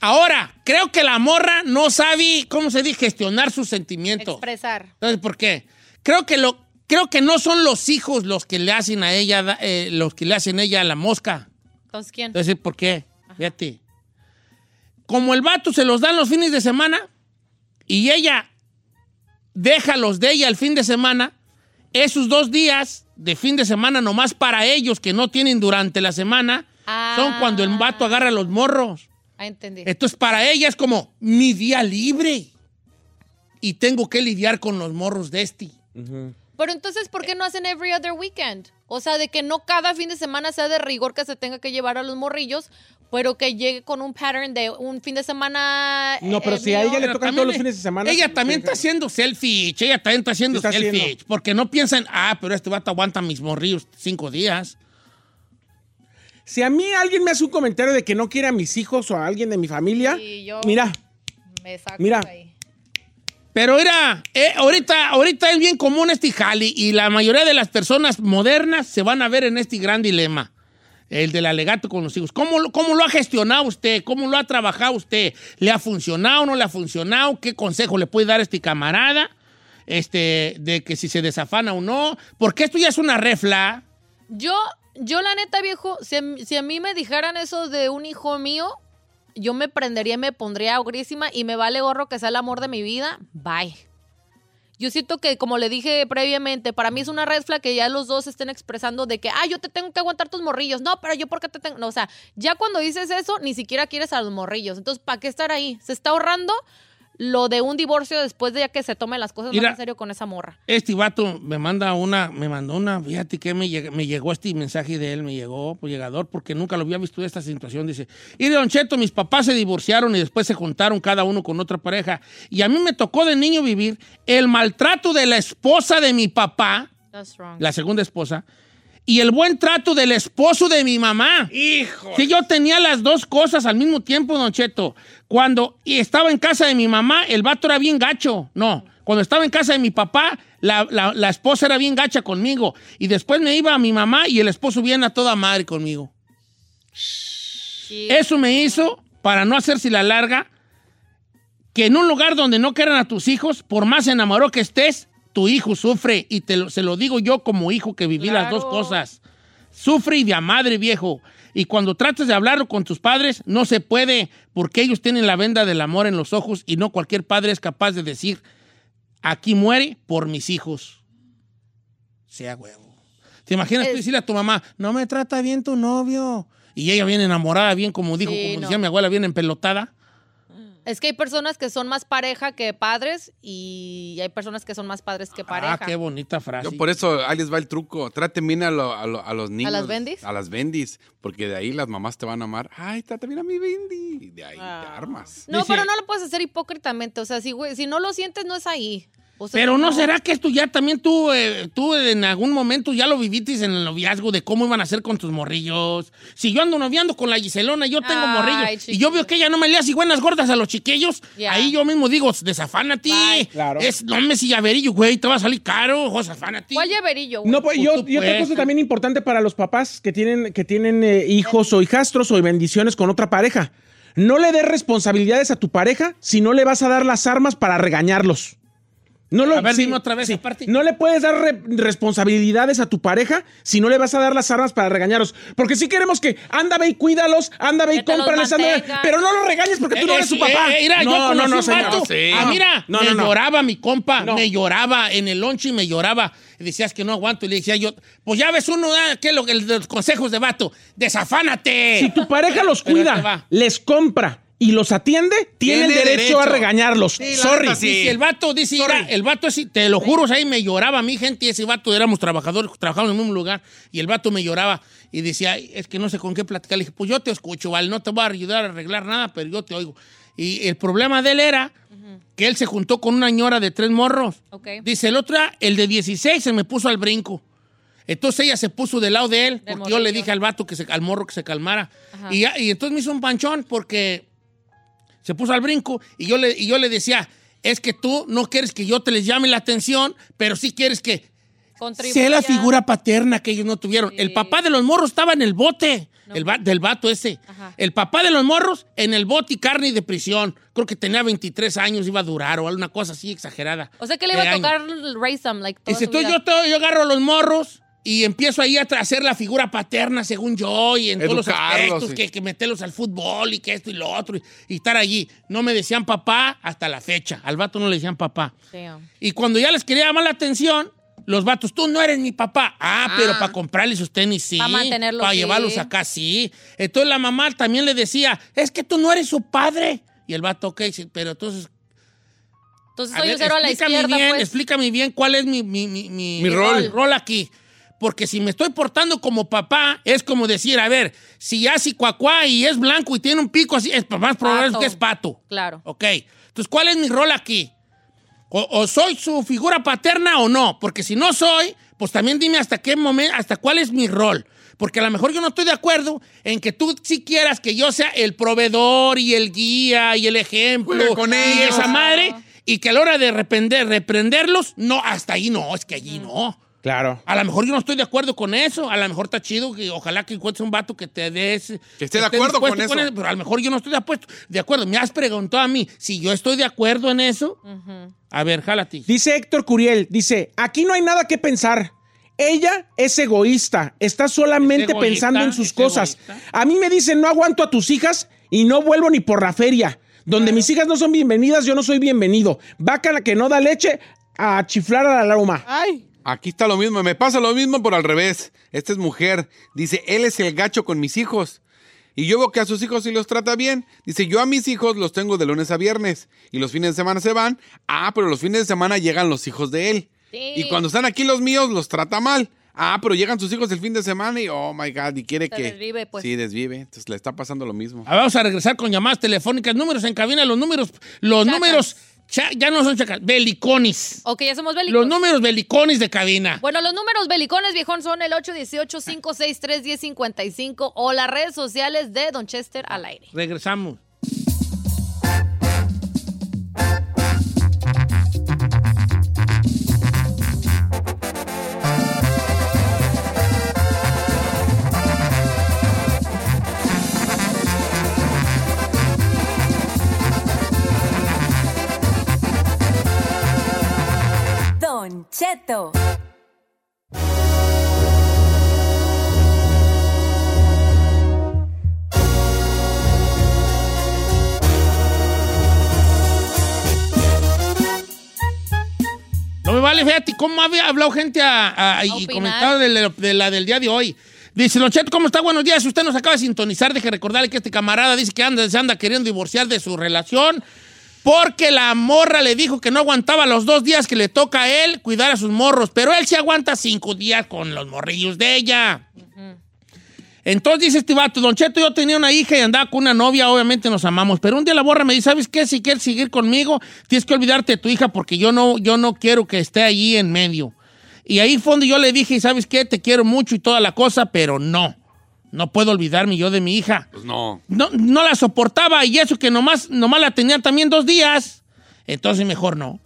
Ahora, creo que la morra no sabe, ¿cómo se dice? Gestionar sus sentimientos. Expresar. Entonces, ¿por qué? Creo que, lo, creo que no son los hijos los que le hacen a ella, eh, los que le hacen a ella la mosca. Entonces, ¿quién? Entonces, ¿por qué? Fíjate. Como el vato se los dan los fines de semana y ella deja los de ella el fin de semana, esos dos días de fin de semana nomás para ellos que no tienen durante la semana son cuando el vato agarra los morros. Ah, entendí. Entonces, para ella es como mi día libre. Y tengo que lidiar con los morros de este. Pero entonces, ¿por qué no hacen every other weekend? O sea, de que no cada fin de semana sea de rigor que se tenga que llevar a los morrillos, pero que llegue con un pattern de un fin de semana. No, pero eh, si a ella le Pero tocan todos los fines de semana. Ella también está haciendo selfish. Ella también está haciendo ¿Qué está haciendo? Porque no piensan, ah, pero este vato aguanta mis morrillos cinco días. Si a mí alguien me hace un comentario de que no quiere a mis hijos o a alguien de mi familia, Sí, yo- mira, Me saco Mira. de ahí. Pero mira, eh, ahorita, ahorita es bien común este jali y la mayoría de las personas modernas se van a ver en este gran dilema. El del alegato con los hijos. ¿Cómo, lo- ¿Cómo lo ha gestionado usted? ¿Cómo lo ha trabajado usted? ¿Le ha funcionado o no le ha funcionado? ¿Qué consejo le puede dar a este camarada? Este, de que si se desafana o no. Porque esto ya es una refla. Yo Yo, la neta, viejo, si a, si a mí me dijeran eso de un hijo mío, yo me prendería y me pondría aurísima y me vale gorro que sea el amor de mi vida. Bye. Yo siento que, como le dije previamente, para mí es una red flag que ya los dos estén expresando de que, ah, yo te tengo que aguantar tus morrillos. No, pero yo, ¿por qué te tengo? No, o sea, ya cuando dices eso, ni siquiera quieres a los morrillos. Entonces, ¿para qué estar ahí? Se está ahorrando lo de un divorcio después de ya que se tomen las cosas Mira. más en serio con esa morra. Este vato me manda una, me mandó una, fíjate que me, lleg- me llegó este mensaje de él, me llegó, pues llegador, porque nunca lo había visto de esta situación. Dice, y Don Cheto, mis papás se divorciaron y después se juntaron cada uno con otra pareja. Y a mí me tocó de niño vivir el maltrato de la esposa de mi papá, That's wrong. la segunda esposa, y el buen trato del esposo de mi mamá. Hijo. Que yo tenía las dos cosas al mismo tiempo, Don Cheto. Cuando y estaba en casa de mi mamá, el vato era bien gacho. No. Cuando estaba en casa de mi papá, la, la- la esposa era bien gacha conmigo. Y después me iba a mi mamá y el esposo bien a toda madre conmigo. Sí. Eso me hizo, para no hacerse la larga, que en un lugar donde no quieran a tus hijos, por más enamorado que estés, tu hijo sufre. Y te lo- se lo digo yo como hijo que viví las dos cosas. Sufre y de a madre, viejo. Y cuando trates de hablarlo con tus padres, no se puede, porque ellos tienen la venda del amor en los ojos y no cualquier padre es capaz de decir, aquí muere por mis hijos. Sea huevo. ¿Te imaginas tú decirle a tu mamá, no me trata bien tu novio? Y ella bien enamorada, bien como dijo, Sí, como no. decía mi abuela, bien empelotada. Es que hay personas que son más pareja que padres y hay personas que son más padres que pareja. Ah, qué bonita frase. Yo por eso, ahí les va el truco. Traten bien a, lo- a lo- a los niños. las bendis? A las bendis. Porque de ahí las mamás te van a amar. Ay, trata bien a mi bendi. Y de ahí Ah. te armas. No, Dice- pero no lo puedes hacer hipócritamente. O sea, si, güey, si no lo sientes, no es ahí. O sea, Pero no será que esto ya también tú, eh, tú en algún momento ya lo viviste en el noviazgo de cómo iban a hacer con tus morrillos. Si yo ando noviando con la Giselona, yo tengo Ay, morrillos. Y yo veo que ella no me le hace buenas gordas a los chiquillos. Ya. Ahí yo mismo digo, desafánate. Claro. Es, no me si llaverillo, güey, te va a salir caro, desafánate. ¿Cuál llaverillo? güey? No, pues, Pues yo, tú y otra cosa también importante para los papás que tienen, que tienen eh, hijos o hijastros o bendiciones con otra pareja. No le des responsabilidades a tu pareja si no le vas a dar las armas para regañarlos. No lo, A ver, dime otra vez, aparte. No le puedes dar re- responsabilidades a tu pareja si no le vas a dar las armas para regañarlos. Porque si queremos que anda, ve y cuídalos, anda, ve y cómprales, anda, ve- pero no lo regañes porque tú no Eh, eres su eh, papá. eh, mira, yo no, conocí no, no, un señor. vato. Sí. Ah, mira, No, me lloraba mi compa, No. me lloraba en el lunch y me lloraba. Y decías que no aguanto. Y le decía yo, pues ya ves uno, ah, ¿qué es lo que el de los consejos de vato? ¡Desafánate! Si tu pareja los cuida, les compra y los atiende, tiene, Tiene derecho, derecho. a regañarlos. Sí, Sorry. sí. Y si el vato dice, mira, el vato así, te lo juro, ahí me lloraba mi gente y ese vato éramos trabajadores, trabajábamos en el mismo lugar y el vato me lloraba y decía, "Ay, es que no sé con qué platicar. Le dije, pues yo te escucho, vale, no te voy a ayudar a arreglar nada, pero yo te oigo. Y el problema de él era que él se juntó con una ñora de tres morros. Dice el otro, el de 16 se me puso al brinco. Entonces ella se puso del lado de él, porque yo le dije al vato, que se, al morro que se calmara. Y entonces me hizo un panchón porque se puso al brinco y yo le, y yo le decía, es que tú no quieres que yo te les llame la atención, pero sí quieres que sea la figura paterna que ellos no tuvieron. El papá de los morros estaba en el bote, el va- del vato ese. Ajá. El papá de los morros en el bote y carne y de prisión. Creo que tenía 23 años, iba a durar o alguna cosa así exagerada. O sea que le iba a tocar them, like, toda Dice, tú, yo, yo agarro los morros y empiezo ahí a hacer la figura paterna, según yo, y en todos los aspectos, sí. que, que meterlos al fútbol y que esto y lo otro, y, y estar allí. No me decían papá hasta la fecha. Al vato no le decían papá. Damn. Y cuando ya les quería llamar la atención, los vatos, tú no eres mi papá. Ah, pero para comprarles sus tenis, sí. Pa' mantenerlos, Para sí. llevarlos acá, sí. Entonces la mamá también le decía, es que tú no eres su padre. Y el vato, ok, sí, pero entonces Entonces a soy ver, cero a la explícame izquierda, bien, pues. explícame bien cuál es mi, mi, mi, mi- Mi rol. rol aquí. Porque si me estoy portando como papá, es como decir, a ver, si si cuacuá y es blanco y tiene un pico así, es más probable Pato. que es pato. Claro. Ok. Entonces, ¿cuál es mi rol aquí? O, o soy su figura paterna o no. Porque si no soy, pues también dime hasta qué momento, hasta cuál es mi rol. Porque a lo mejor yo no estoy de acuerdo en que tú sí quieras que yo sea el proveedor y el guía y el ejemplo con y esa madre y que a la hora de reprender, reprenderlos, no, hasta ahí no, es que allí no. Claro. A lo mejor yo no estoy de acuerdo con eso. A lo mejor está chido que ojalá que encuentres un vato que te des. Que esté de acuerdo con eso. Pero a lo mejor yo no estoy de, apuesto- de acuerdo. Me has preguntado a mí si yo estoy de acuerdo en eso. A ver, jálate. Dice Héctor Curiel, dice, aquí no hay nada que pensar. Ella es egoísta, está solamente Es egoísta, pensando en sus cosas. egoísta. A mí me dicen, no aguanto a tus hijas y no vuelvo ni por la feria. Donde mis hijas no son bienvenidas, yo no soy bienvenido. Vaca la que no da leche a chiflar a la loma. Ay. Aquí está lo mismo, me pasa lo mismo por al revés. Esta es mujer. Dice, él es el gacho con mis hijos. Y yo veo que a sus hijos sí los trata bien. Dice, yo a mis hijos los tengo de lunes a viernes. Y los fines de semana se van. Ah, pero los fines de semana llegan los hijos de él. Sí. Y cuando están aquí los míos, los trata mal. Ah, pero llegan sus hijos el fin de semana y, oh my God, y quiere Se que... desvive, pues. Sí, desvive. Entonces le está pasando lo mismo. Vamos a regresar con llamadas telefónicas, números en cabina, los números, los Chacas. números, ya no son chacas, beliconis. Ok, ya somos bélicos. Los números beliconis de cabina. Bueno, los números belicones, viejón, son el 818-563-1055 o las redes sociales de Don Chester al aire. Regresamos. Cheto. No me vale, fíjate cómo había hablado gente a- a- y comentado de, la- de la del día de hoy. Dice, Don Cheto, ¿cómo está? Buenos días. Usted nos acaba de sintonizar. Deje recordarle que este camarada dice que anda, se anda queriendo divorciar de su relación porque la morra le dijo que no aguantaba los dos días que le toca a él cuidar a sus morros, pero él sí aguanta cinco días con los morrillos de ella. Entonces dice este vato, Don Cheto, yo tenía una hija y andaba con una novia, obviamente nos amamos, pero un día la morra me dice, ¿sabes qué? Si quieres seguir conmigo, tienes que olvidarte de tu hija porque yo no, yo no quiero que esté allí en medio. Y ahí fue donde yo le dije, ¿sabes qué? Te quiero mucho y toda la cosa, pero no, no puedo olvidarme yo de mi hija. Pues no. No, no la soportaba y eso que nomás, nomás la tenía también dos días. Entonces mejor no.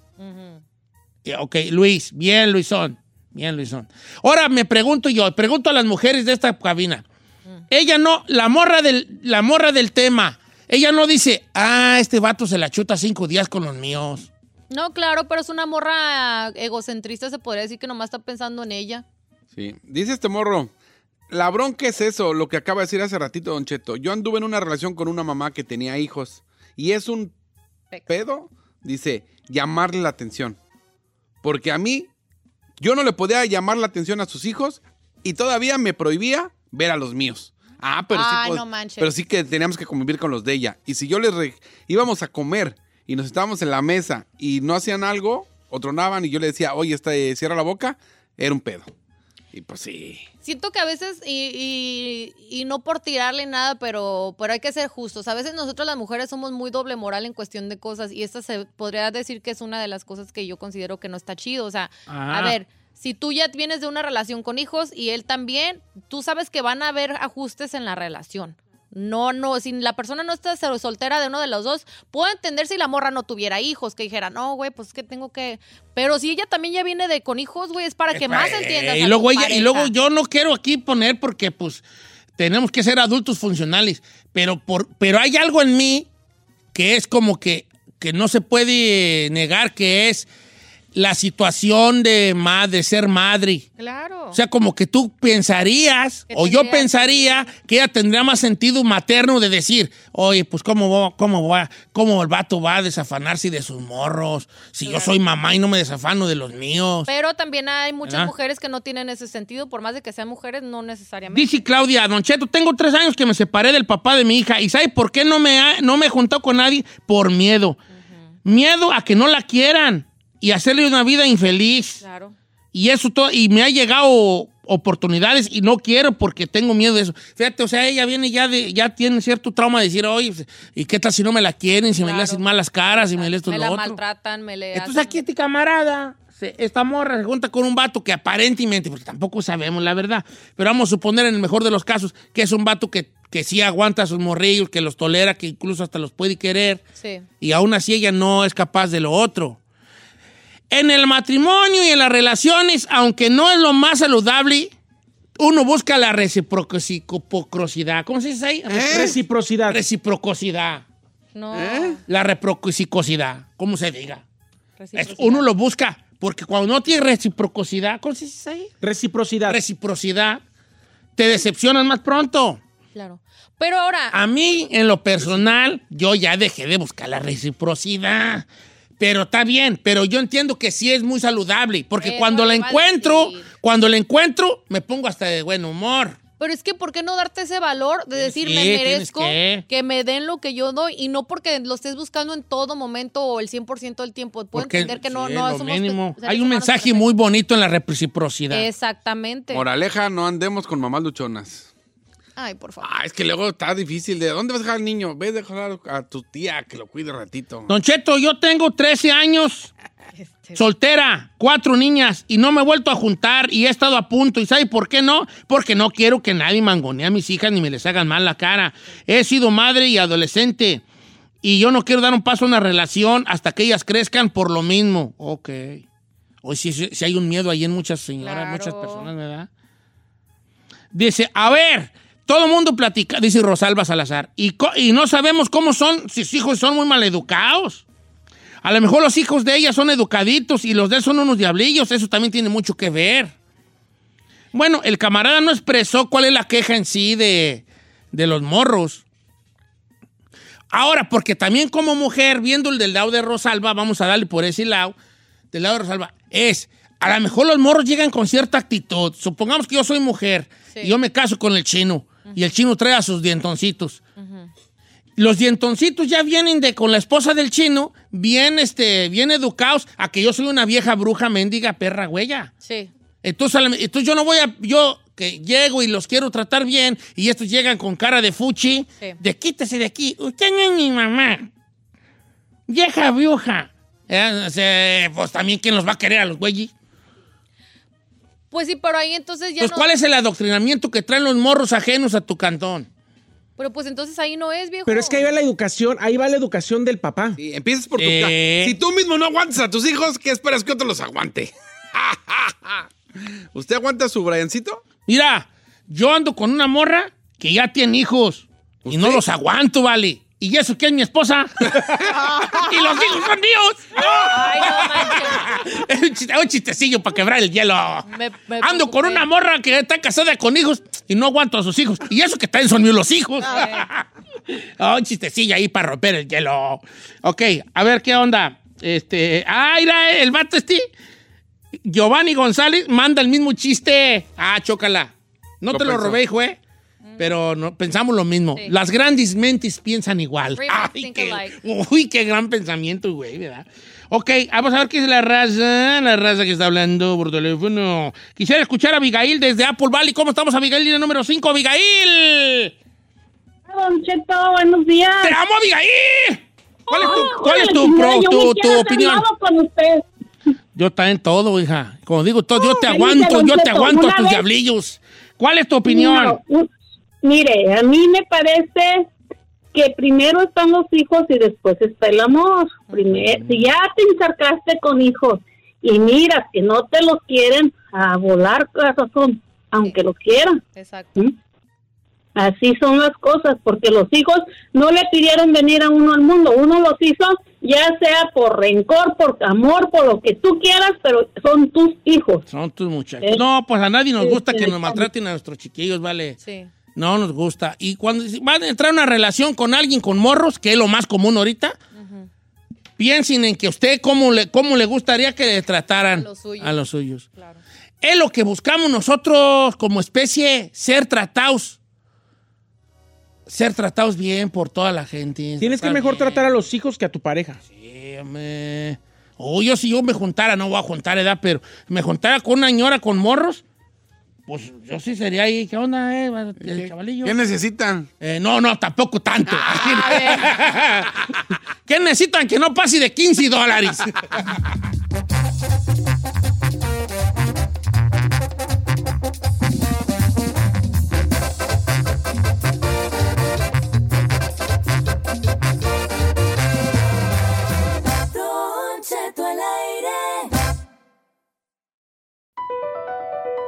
Ya, Ok, Luis, bien Luisón, bien Luisón. Ahora me pregunto yo, pregunto a las mujeres de esta cabina. Ella no, la morra del, la morra del tema, ella no dice, ah, este vato se la chuta cinco días con los míos. No, claro, pero es una morra egocentrista, se podría decir que nomás está pensando en ella. Sí. Dice este morro, la bronca es eso, lo que acaba de decir hace ratito, Don Cheto. Yo anduve en una relación con una mamá que tenía hijos y es un pedo, dice, llamarle la atención. Porque a mí, yo no le podía llamar la atención a sus hijos y todavía me prohibía ver a los míos. Ah, pero Ay, sí, no manches. pero sí que teníamos que convivir con los de ella. Y si yo les re- íbamos a comer y nos estábamos en la mesa y no hacían algo o tronaban y yo le decía, oye, está, eh, cierra la boca, era un pedo. Y pues sí. Siento que a veces, y, y- y no por tirarle nada, pero, pero hay que ser justos. A veces nosotros las mujeres somos muy doble moral en cuestión de cosas y esta se podría decir que es una de las cosas que yo considero que no está chido. O sea, a ver, si tú ya vienes de una relación con hijos y él también, tú sabes que van a haber ajustes en la relación. No, no, si la persona no está sol- soltera de uno de los dos, puedo entender si la morra no tuviera hijos, que dijera, no, güey, pues es que tengo que... Pero si ella también ya viene de con hijos, güey, es para que más entiendas. Eh, y a luego ella, y luego yo no quiero aquí poner porque pues tenemos que ser adultos funcionales, pero por, pero hay algo en mí que es como que, que no se puede negar que es la situación de, ma- de ser madre. Claro. O sea, como que tú pensarías, o yo pensaría que ella tendría más sentido materno de decir, oye, pues cómo va, cómo va, cómo el vato va a desafanarse de sus morros, si yo soy mamá y no me desafano de los míos. Pero también hay muchas ¿Verdad? mujeres que no tienen ese sentido, por más de que sean mujeres, no necesariamente. Dice Claudia, Don Cheto, tengo tres años que me separé del papá de mi hija. ¿Y sabe por qué no me, ha- no me he juntado con nadie? Por miedo. Miedo a que no la quieran y hacerle una vida infeliz. Claro. Y eso todo, y me ha llegado oportunidades y no quiero porque tengo miedo de eso. Fíjate, o sea, ella viene ya de, ya tiene cierto trauma de decir, oye, ¿y qué tal si no me la quieren? Si me le hacen malas caras, si me le esto me lo la otro. maltratan, me le Entonces hacen- aquí este camarada, esta morra se junta con un vato que aparentemente, porque tampoco sabemos la verdad, pero vamos a suponer en el mejor de los casos que es un vato que, que sí aguanta a sus morrillos, que los tolera, que incluso hasta los puede querer, Sí. y aún así ella no es capaz de lo otro. En el matrimonio y en las relaciones, aunque no es lo más saludable, uno busca la reciprocidad. ¿Cómo se dice ahí? Reciprocidad. Reciprocidad. No. La reciprocidad, ¿cómo se diga? Uno lo busca Porque cuando no tienes reciprocidad, ¿cómo se dice ahí? Reciprocidad. Reciprocidad, te decepcionan más pronto. Claro. Pero ahora, A mí, en lo personal, yo ya dejé de buscar la reciprocidad. Pero está bien, pero yo entiendo que sí es muy saludable, porque Eso cuando la encuentro, cuando la encuentro, me pongo hasta de buen humor. pero es que ¿por qué no darte ese valor de decir Sí, me merezco que. que. me den lo que yo doy y no porque lo estés buscando en todo momento o el 100% del tiempo? Puedo Porque entender que no, sí, no lo somos mínimo. Hay un mensaje muy bonito en la reciprocidad. Exactamente. Moraleja, no andemos con mamás luchonas. Ay, por favor. Ah, es que luego está difícil. ¿De dónde vas a dejar al niño? Ve a dejar a tu tía que lo cuide ratito. Don Cheto, yo tengo 13 años, soltera, cuatro niñas, y no me he vuelto a juntar y he estado a punto. ¿Y sabe por qué no? Porque no quiero que nadie mangonee a mis hijas ni me les hagan mal la cara. He sido madre y adolescente, y yo no quiero dar un paso a una relación hasta que ellas crezcan por lo mismo. Ok. Hoy sí, sí- sí hay un miedo ahí en muchas señoras, Claro. muchas personas, ¿verdad? Dice, a ver, todo el mundo platica, dice Rosalba Salazar, y, no sabemos cómo son, sus hijos son muy maleducados. A lo mejor los hijos de ella son educaditos y los de él son unos diablillos, eso también tiene mucho que ver. Bueno, el camarada no expresó cuál es la queja en sí de, de los morros. Ahora, porque también como mujer, viendo el del lado de Rosalba, vamos a darle por ese lado, del lado de Rosalba, es, a lo mejor los morros llegan con cierta actitud. Supongamos que yo soy mujer Sí. y yo me caso con el chino y el chino trae a sus dientoncitos. Los dientoncitos ya vienen de con la esposa del chino, bien, este, bien educados, a que yo soy una vieja bruja, mendiga, perra, huella. Sí. Entonces, entonces yo no voy a, yo que llego y los quiero tratar bien y estos llegan con cara de fuchi, Sí. de quítese de aquí, usted no es mi mamá, vieja bruja. Eh, pues también, ¿quién los va a querer a los güeyes? Pues sí, pero ahí entonces ya Pues, no. ¿cuál es el adoctrinamiento que traen los morros ajenos a tu cantón? Pero pues entonces ahí no es, viejo. Pero es que ahí va la educación, ahí va la educación del papá. Sí, empiezas por tu Eh. Si tú mismo no aguantas a tus hijos, ¿qué esperas que otro los aguante? ¿Usted aguanta a su Briancito? Mira, yo ando con una morra que ya tiene hijos y no los aguanto, vale. ¿Y eso que es mi esposa? ¡Y los hijos son míos! Ay, no manches. Es un, chiste- un chistecillo para quebrar el hielo. Me- me Ando con una morra que está casada con hijos y no aguanto a sus hijos. Y eso que también son míos los hijos. Ah, un chistecillo ahí para romper el hielo. Ok, a ver qué onda. Este, ah, mira, el vato este. Giovanni González manda el mismo chiste. Ah, chócala. No Lo te lo robé, hijo, ¿eh? Pero no, pensamos lo mismo. Sí. Las grandes mentes piensan igual. Ay, think qué, uy, qué gran pensamiento, güey, ¿verdad? Ok, vamos a ver qué es la raza, la raza que está hablando por teléfono. Quisiera escuchar a Abigail desde Apple Valley. ¿Cómo estamos, Abigail? Línea número 5, Abigail. Don Cheto, buenos días. ¡Te amo, Abigail! ¿Cuál es tu, Ay, cuál es tu, pro- tu- tu opinión? con usted. Yo también todo, hija. Como digo, todo, yo te aguanto, yo te aguanto a tus vez- diablillos. ¿Cuál es tu opinión? No, mire, a mí me parece que primero están los hijos y después está el amor. Primero, si ya te encarcaste con hijos y miras que no te los quieren, a volar corazón, aunque los quieran. Exacto. ¿Mm? Así son las cosas, porque los hijos no le pidieron venir a uno al mundo, uno los hizo ya sea por rencor, por amor, por lo que tú quieras, pero son tus hijos. Son tus muchachos. Eh, No, pues a nadie nos eh, gusta que nos maltraten a nuestros chiquillos, ¿vale? Sí. No nos gusta. Y cuando van a entrar en una relación con alguien con morros, que es lo más común ahorita, piensen en que usted cómo le, cómo le gustaría que le trataran A los suyos. a los suyos. Claro. Es lo que buscamos nosotros como especie, ser tratados. Ser tratados bien por toda la gente. Tienes que mejor tratar a los hijos que a tu pareja. Sí, hombre. O yo si yo me juntara, no voy a juntar edad, pero me juntara con una señora con morros, pues yo sí sería ahí. ¿Qué onda, eh? El chavalillo. ¿Qué necesitan? Eh, no, no, tampoco tanto. Ah, ¿Qué necesitan? Que no pase de 15 dólares.